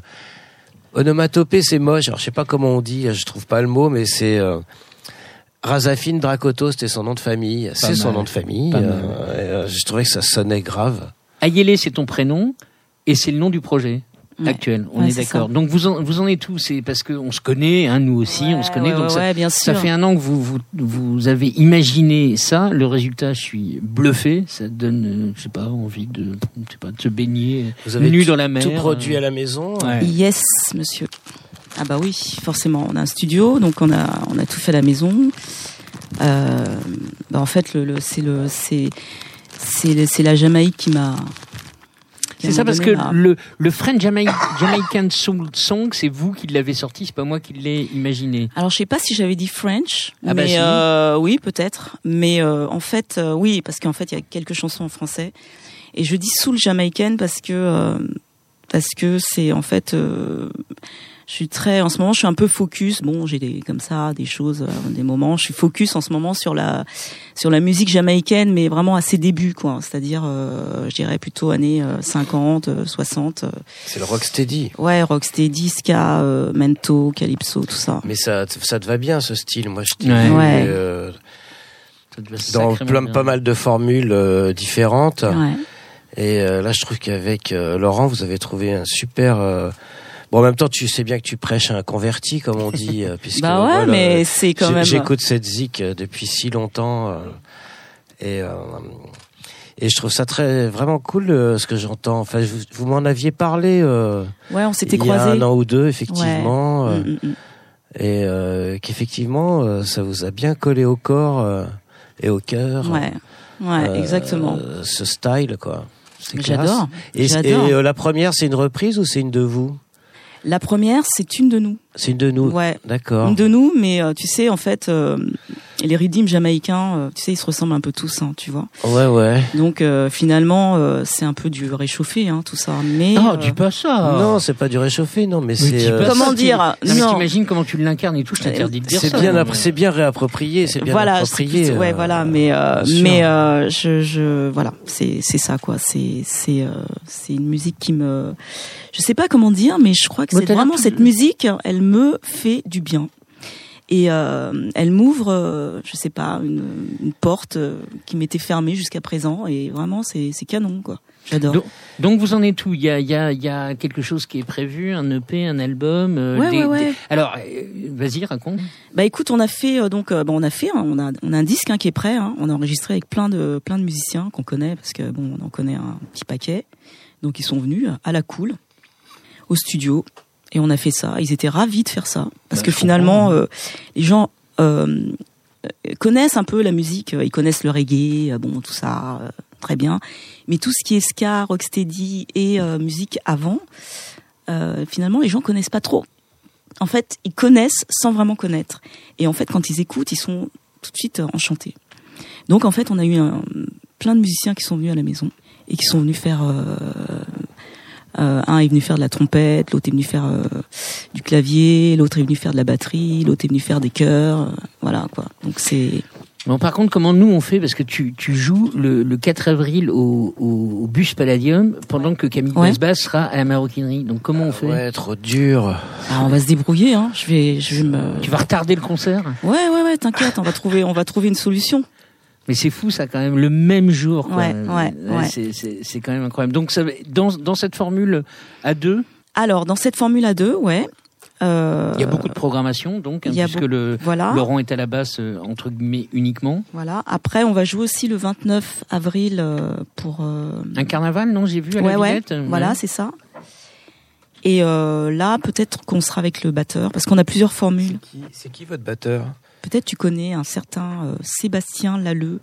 onomatopée, c'est moche. Alors je sais pas comment on dit, je trouve pas le mot, mais c'est euh, Razafine Dracoto, c'était son nom de famille. C'est son nom de famille. Euh, je trouvais que ça sonnait grave. Ayélé, c'est ton prénom et c'est le nom du projet. Ouais. Actuel, on Ouais, est d'accord. Donc vous en, vous en êtes tous, c'est parce qu'on se connaît, hein, nous aussi, on se connaît. Ouais, donc ouais, ça, ouais, bien ça fait un an que vous, vous, vous avez imaginé ça. Le résultat, je suis bluffé. Ça donne, euh, je sais pas, envie de, je sais pas, de se baigner Vous avez nu dans la mer. Tout produit euh, à la maison. ouais. Yes, monsieur. Ah bah oui, forcément. On a un studio, donc on a on a tout fait à la maison. Euh, bah en fait, le, le- c'est le c'est c'est la Jamaïque qui m'a. C'est ça parce que le, le French Jamaï- Jamaican Soul Song, c'est vous qui l'avez sorti, c'est pas moi qui l'ai imaginé. Alors je sais pas si j'avais dit French, Ah bah mais euh, oui peut-être. Mais euh, en fait, euh, oui, parce qu'en fait il y a quelques chansons en français. Et je dis soul jamaïcaine parce que euh, parce que c'est en fait. Je suis très en ce moment je suis un peu focus bon j'ai des comme ça des choses euh, des moments je suis focus en ce moment sur la sur la musique jamaïcaine mais vraiment à ses débuts quoi c'est-à-dire euh, je dirais plutôt années euh, 50 euh, 60 euh, C'est le rocksteady. ouais rocksteady ska euh, mento calypso tout ça Mais ça, ça te va bien ce style. Moi, je t'ai Ouais. euh, dans sacrément plein, bien. pas mal de formules euh, différentes. ouais Et euh, là, je trouve qu'avec euh, Laurent, vous avez trouvé un super. Bon, en même temps, tu sais bien que tu prêches à un converti, comme on dit, euh, puisque bah ouais voilà, mais c'est quand même J'écoute cette zik euh, depuis si longtemps, euh, et euh, et je trouve ça très vraiment cool euh, ce que j'entends. Enfin, vous, vous m'en aviez parlé euh, ouais on s'était il y a croisés un an ou deux, effectivement, euh, Mm, mm, mm. et euh, qu'effectivement, ça vous a bien collé au corps euh, et au cœur. ouais ouais exactement ce style, quoi. J'adore Et, et la première, c'est une reprise ou c'est une de vous? La première c'est une de nous C'est une de nous. ouais D'accord. Une de nous, mais euh, tu sais, en fait, euh, les rythmes jamaïcains, euh, tu sais, ils se ressemblent un peu tous, hein, tu vois. Ouais, ouais. Donc euh, finalement, euh, c'est un peu du réchauffé, hein, tout ça. Mais Non, euh, dis pas ça. Non, c'est pas du réchauffé, non, mais Mais c'est. euh, Comment ça, tu- dire? Non, t'imagines comment tu l'incarnes et tout, je t'interdis de dire C'est ça. bien, appr- mais- c'est bien réapproprié, c'est bien voilà, c'est approprié. ouais, euh, voilà, mais euh, bien mais euh, je, je, voilà, c'est c'est ça quoi. C'est c'est euh, c'est une musique qui me, je sais pas comment dire, mais je crois que c'est vraiment cette musique, elle me fait du bien. Et euh, elle m'ouvre, euh, je sais pas, une, une porte euh, qui m'était fermée jusqu'à présent. Et vraiment, c'est canon, quoi. J'adore. Donc, donc vous en êtes où? Il y a, y, a, il y a quelque chose qui est prévu, un EP, un album. euh, Ouais, des- ouais, ouais. des- Alors, vas-y, raconte. Bah écoute, on a fait donc bon, on a fait, hein, on a on a un disque hein, qui est prêt. hein. on a enregistré avec plein de plein de musiciens qu'on connaît parce que bon, on en connaît un petit paquet. Donc ils sont venus à la cool au studio Et on a fait ça. Ils étaient ravis de faire ça parce Bah, que finalement, euh, les gens euh, connaissent un peu la musique. euh, Ils connaissent le reggae, bon, tout ça, euh, très bien. Mais tout ce qui est ska, rocksteady et musique avant, finalement, les gens connaissent pas trop. En fait, ils connaissent sans vraiment connaître. Et en fait, quand ils écoutent, ils sont tout de suite enchantés. Donc, en fait, on a eu un- plein de musiciens qui sont venus à la maison et qui sont venus faire. Euh, un est venu faire de la trompette, l'autre est venu faire euh, du clavier, l'autre est venu faire de la batterie, l'autre est venu faire des chœurs, euh, voilà quoi. Donc c'est Bon, par contre, comment nous on fait? Parce que tu, tu joues le, le 4 avril au, au, au bus Palladium pendant que Camille Ouais. Sera à la maroquinerie. Donc comment on fait? Ouais, trop dur. Ah, on va se débrouiller, hein. Je vais, je vais me. Tu vas retarder le concert? Ouais, ouais, ouais. T'inquiète, on va trouver, on va trouver une solution. Mais c'est fou ça quand même, le même jour. Quoi. Ouais, ouais, ouais. C'est, quand même incroyable. Donc ça, dans, dans cette formule à deux, Alors dans cette Formule A 2, ouais. euh, il y a beaucoup de programmation, donc, hein, puisque beaucoup- le, Voilà. Laurent est à la basse, euh, entre guillemets, uniquement. Voilà. Après, on va jouer aussi le 29 avril euh, pour. euh, Un carnaval, non J'ai vu à ouais, la ouais. Villette. Voilà, c'est ça. Et euh, là, peut-être qu'on sera avec le batteur, parce qu'on a plusieurs formules. Qui- C'est qui votre batteur? Peut-être tu connais un certain euh, Sébastien Lalleux,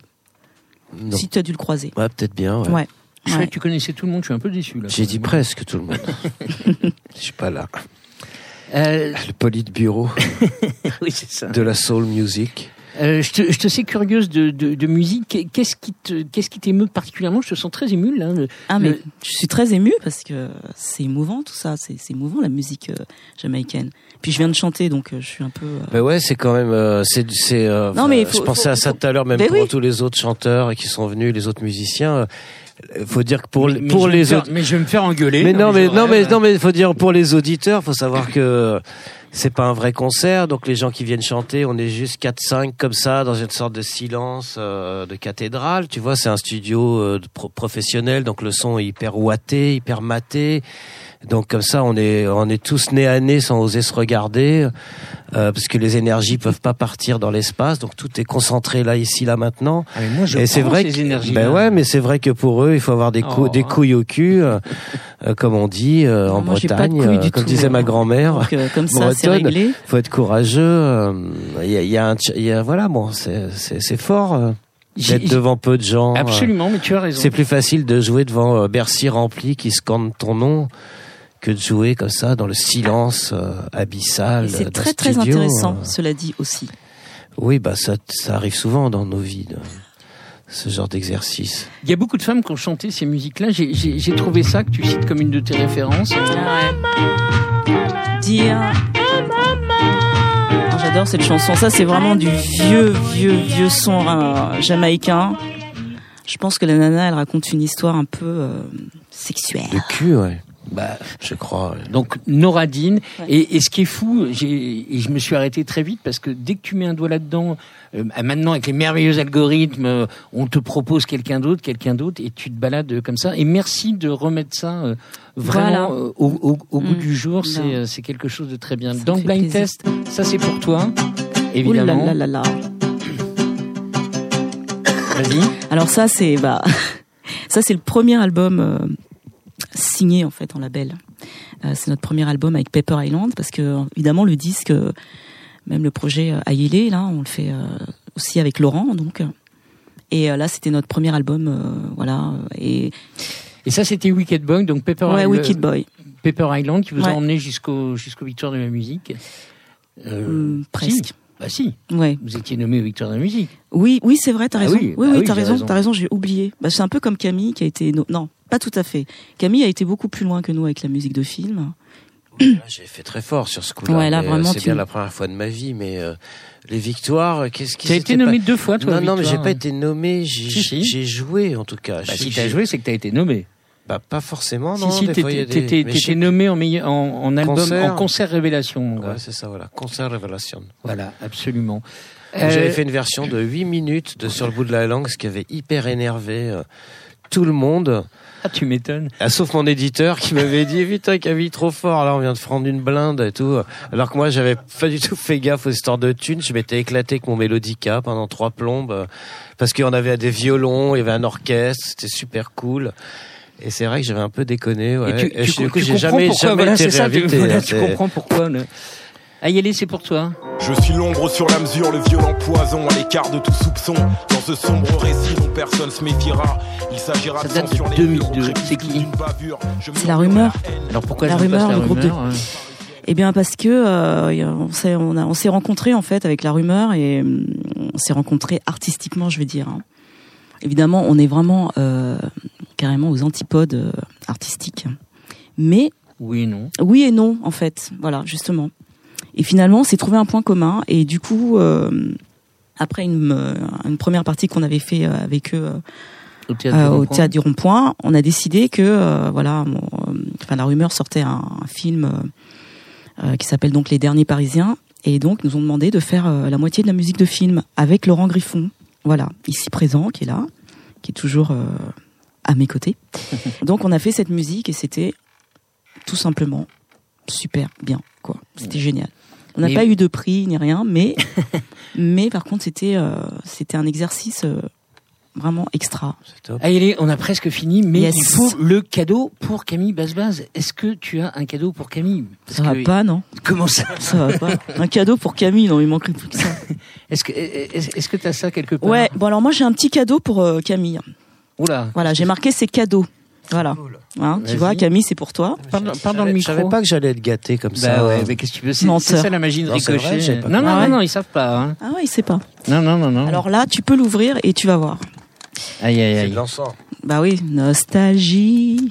Non. si tu as dû le croiser. Ouais, peut-être bien. ouais. Ouais. Je Ouais. que tu connaissais tout le monde, je suis un peu déçu là. J'ai dit presque tout le monde. [LAUGHS] Je suis pas là. Euh, Le politburo [LAUGHS] oui, c'est ça. de la soul music. Euh, je, te, je te sais curieuse de, de, de musique. Qu'est-ce qui te, qu'est-ce qui t'émeut particulièrement? Je te sens très émue là. Le- Ah mais Le- je suis très émue parce que c'est émouvant tout ça, c'est c'est émouvant la musique euh, jamaïcaine. Puis je viens de chanter donc euh, je suis un peu. euh, Mais ouais, c'est quand même. euh, c'est, c'est. euh, Non, mais il je faut- pensais faut- à ça faut- tout à l'heure, même Mais pour oui. tous les autres chanteurs qui sont venus, les autres musiciens. euh, faut dire que pour Mais- pour je vais me les faire- autres. Mais je vais me faire engueuler. Mais non, mais non, mais non, mais faut dire pour les auditeurs, faut savoir que c'est pas un vrai concert, donc les gens qui viennent chanter, on est juste 4-5 comme ça dans une sorte de silence euh, de cathédrale. Tu vois, c'est un studio euh, professionnel, donc le son est hyper ouaté, hyper maté. Donc comme ça, on est on est tous nez à nez sans oser se regarder, euh, parce que les énergies peuvent pas partir dans l'espace, donc tout est concentré là, ici, là, maintenant. Ah, mais moi, je Et c'est vrai ces que, ben ouais, mais c'est vrai que pour eux, il faut avoir des, cou- Oh. des couilles au cul, euh, euh, comme on dit euh, en moi, j'ai pas de Bretagne, euh, comme tout, disait ma grand-mère. euh, comme ça c'est réglé. faut être courageux. euh, Il y, a, y a y a, voilà, bon, c'est fort euh, d'être devant peu de gens. Absolument, mais tu as raison. C'est plus facile de jouer devant Bercy rempli qui scande ton nom que de jouer comme ça dans le silence euh, abyssal. Et c'est d'un très très intéressant, euh. cela dit aussi. Oui, bah ça, ça arrive souvent dans nos vies, de- ce genre d'exercice. Il y a beaucoup de femmes qui ont chanté ces musiques-là. J'ai- J'ai j'ai trouvé ça que tu cites comme une de tes références. Dire. Ah, J'adore cette chanson. Ça, c'est vraiment du vieux, vieux, vieux son euh, jamaïcain. Je pense que la nana, elle raconte une histoire un peu euh, sexuelle. De cul, ouais. Bah, Je crois. donc Noradine. Ouais. Et, et ce qui est fou, j'ai- et je me suis arrêté très vite parce que dès que tu mets un doigt là-dedans, euh, maintenant avec les merveilleux algorithmes, euh, on te propose quelqu'un d'autre, quelqu'un d'autre, et tu te balades comme ça. Et merci de remettre ça euh, vraiment Voilà. euh, au, au- au bout Mm. du jour. C'est euh, c'est quelque chose de très bien. Ça fait blind plaisir. test, ça c'est pour toi, Ouh là évidemment. là là là. Vas-y. Alors ça, c'est bah, [LAUGHS] ça c'est le premier album euh, signé en fait en label. Euh, c'est notre premier album avec Pepper Island parce que évidemment le disque, même le projet euh, Aïlé, là, on le fait euh, aussi avec Laurent donc. Et là, c'était notre premier album, voilà. Et Et ça c'était Wicked Boy, donc Pepper, ouais, Island- Wicked Boy, Pepper Island qui vous a emmené jusqu'au jusqu'aux Victoires de la musique. Euh, Hum, presque. si. Bah si, Ouais. vous étiez nommé aux Victoires de la musique. Oui, oui, c'est vrai, t'as Ah raison. oui, oui, bah oui, oui, t'as raison, raison. t'as raison, j'ai oublié. Bah, c'est un peu comme Camille qui a été, no- non, pas tout à fait. Camille a été beaucoup plus loin que nous avec la musique de film. Là, J'ai fait très fort sur ce coup-là. Ouais, là, mais, euh, vraiment, C'est tu- bien la première fois de ma vie, mais euh, les victoires, qu'est-ce qui Tu as été nommé pas- deux fois, toi. Non, non, mais j'ai pas été nommé. J'ai Si, si. j'ai joué en tout cas. Bah, si t'as joué, c'est que t'as été nommé. Bah, pas forcément, si, non. si, a t'étais des- t'étais nommé en, meilleur, en, en album, Concert. en concert révélation. Ouais, c'est ça, voilà. Concert Révélation. Voilà, absolument. J'avais Euh, fait une version de 8 minutes de Sur le bout de la langue, ce qui avait hyper énervé euh, tout le monde. Ah, tu m'étonnes. Ah, sauf mon éditeur qui m'avait dit putain Camille trop fort là on vient de prendre une blinde et tout alors que moi j'avais pas du tout fait gaffe aux histoires de thunes je m'étais éclaté avec mon mélodica pendant trois plombes euh, parce qu'on avait des violons il y avait un orchestre c'était super cool Et c'est vrai que j'avais un peu déconné. Ouais. Et tu, Et tu, du coup, j'ai comprends jamais, pourquoi, jamais voilà, été c'est ça, tu, réinvité. voilà, tu comprends pourquoi. Le... Ayele, c'est pour toi. Je suis l'ombre sur la mesure, le violent poison à l'écart de tout soupçon. Dans ce sombre récit dont personne se méfiera, il s'agira Ça de date les murs, 2002. au C'est qui C'est la rumeur. Alors pourquoi La rumeur, la le groupe de- euh, Eh bien parce que euh, on s'est on, a- on s'est rencontrés en fait avec la rumeur et hum, on s'est rencontrés artistiquement, je veux dire. hein. Évidemment, on est vraiment euh, carrément aux antipodes euh, artistiques. Mais Oui et non. oui et non en fait, voilà justement. Et finalement, on s'est trouvé un point commun et du coup, euh, après une, euh, une première partie qu'on avait fait euh, avec eux Au théâtre, du au Rond-Point. théâtre du Rond-Point, on a décidé que euh, voilà, euh, enfin la rumeur sortait un, un film qui s'appelle donc Les Derniers Parisiens, et donc nous ont demandé de faire la moitié de la musique de film avec Laurent Griffon, voilà, ici présent, qui est là, qui est toujours euh, à mes côtés. [LAUGHS] donc on a fait cette musique et c'était tout simplement super bien, quoi. C'était génial. On n'a pas eu de prix ni rien, mais [LAUGHS] mais par contre c'était euh, c'était un exercice euh, vraiment extra. C'est top. Ayele, on a presque fini, mais Yes. il faut le cadeau pour Camille Basbaz. Est-ce que tu as un cadeau pour Camille Parce Ça va que- pas, non Comment ça Ça va pas. Un cadeau pour Camille, non, il manquerait plus que ça. [LAUGHS] Est-ce que est-ce est-ce que t'as ça quelque part Ouais, bon alors moi j'ai un petit cadeau pour euh, Camille. Oula. Voilà, j'ai marqué ses cadeaux. Voilà. Hein, tu vois, Camille, c'est pour toi. Parle, parle dans le Je micro. savais pas que j'allais être gâté comme ça. Bah ouais, mais qu'est-ce que tu veux C'est ça la magie de Non, ricochet. non, non, non, Ah non, ils savent pas. Hein. Ah ouais, il sait pas. Non, non, non, non. Alors là, tu peux l'ouvrir et tu vas voir. Aïe, aïe, C'est aïe. de l'encens. Bah oui, nostalgie.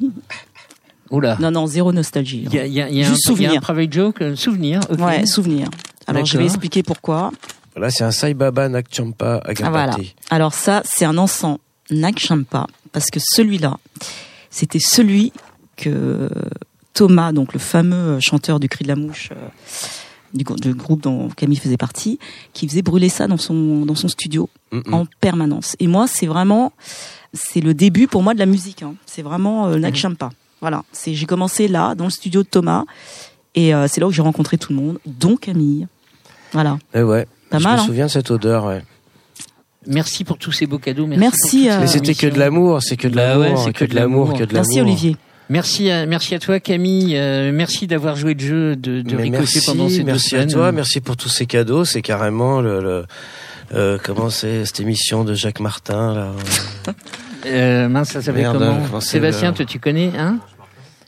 Oula. Non, non, zéro nostalgie. Il y a, il y a- il y a Juste un, il y a un souvenir. private joke, euh, souvenir. ok. Ouais, souvenir. Alors je vais D'accord. expliquer pourquoi. Voilà, c'est un Sai Baba Nakchampa Agapati. Ah, voilà. Alors ça, c'est un encens Nagshampa parce que celui-là, c'était celui que Thomas, donc le fameux chanteur du Cri de la Mouche, euh, du, gr- du groupe dont Camille faisait partie, qui faisait brûler ça dans son dans son studio Mm, en permanence. Et moi, c'est vraiment, c'est le début pour moi de la musique. hein. C'est vraiment euh, Nagshampa. Voilà. C'est j'ai commencé là dans le studio de Thomas et euh, c'est là où j'ai rencontré tout le monde, dont Camille. Voilà. Eh ouais. Pas je mal, me hein. souviens de cette odeur, ouais. Merci pour tous ces beaux cadeaux. Merci. Merci, pour toutes euh, Mais c'était que de l'amour, c'est que de Bah ouais, l'amour, c'est que de l'amour, que de l'amour. Merci Olivier. Merci à, merci à toi Camille, euh, merci d'avoir joué le jeu de, de merci, pendant ces deux merci à semaines. toi, merci pour tous ces cadeaux. C'est carrément le, le euh, comment c'est cette émission de Jacques Martin là. [LAUGHS] Euh, mince, ça s'appelle comment comment Sébastien, le- toi tu connais, hein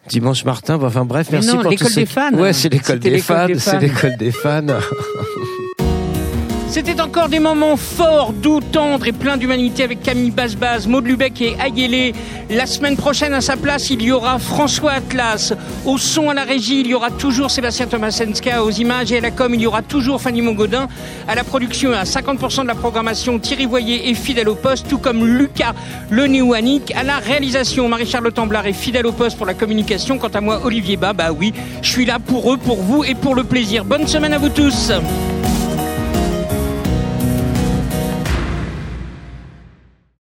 Dimanche Martin. bon, Enfin bref, Mais merci non, pour l'école tous ces... des fans. Ouais, c'est l'école des, l'école fans. C'est l'école des fans. [LAUGHS] C'était encore des moments forts, doux, tendres et pleins d'humanité avec Camille Basbaz, Maud Lubeck et Ayélé. La semaine prochaine, à sa place, il y aura François Atlas. Au son, à la régie, il y aura toujours Sébastien Tomasenska. Aux images et à la com, il y aura toujours Fanny Mongodin. À la production, à 50% de la programmation, Thierry Voyer est fidèle au poste, tout comme Lucas Le Néouanique. À la réalisation, Marie-Charlotte Amblard est fidèle au poste pour la communication. Quant à moi, Olivier Bas, bah oui, je suis là pour eux, pour vous et pour le plaisir. Bonne semaine à vous tous.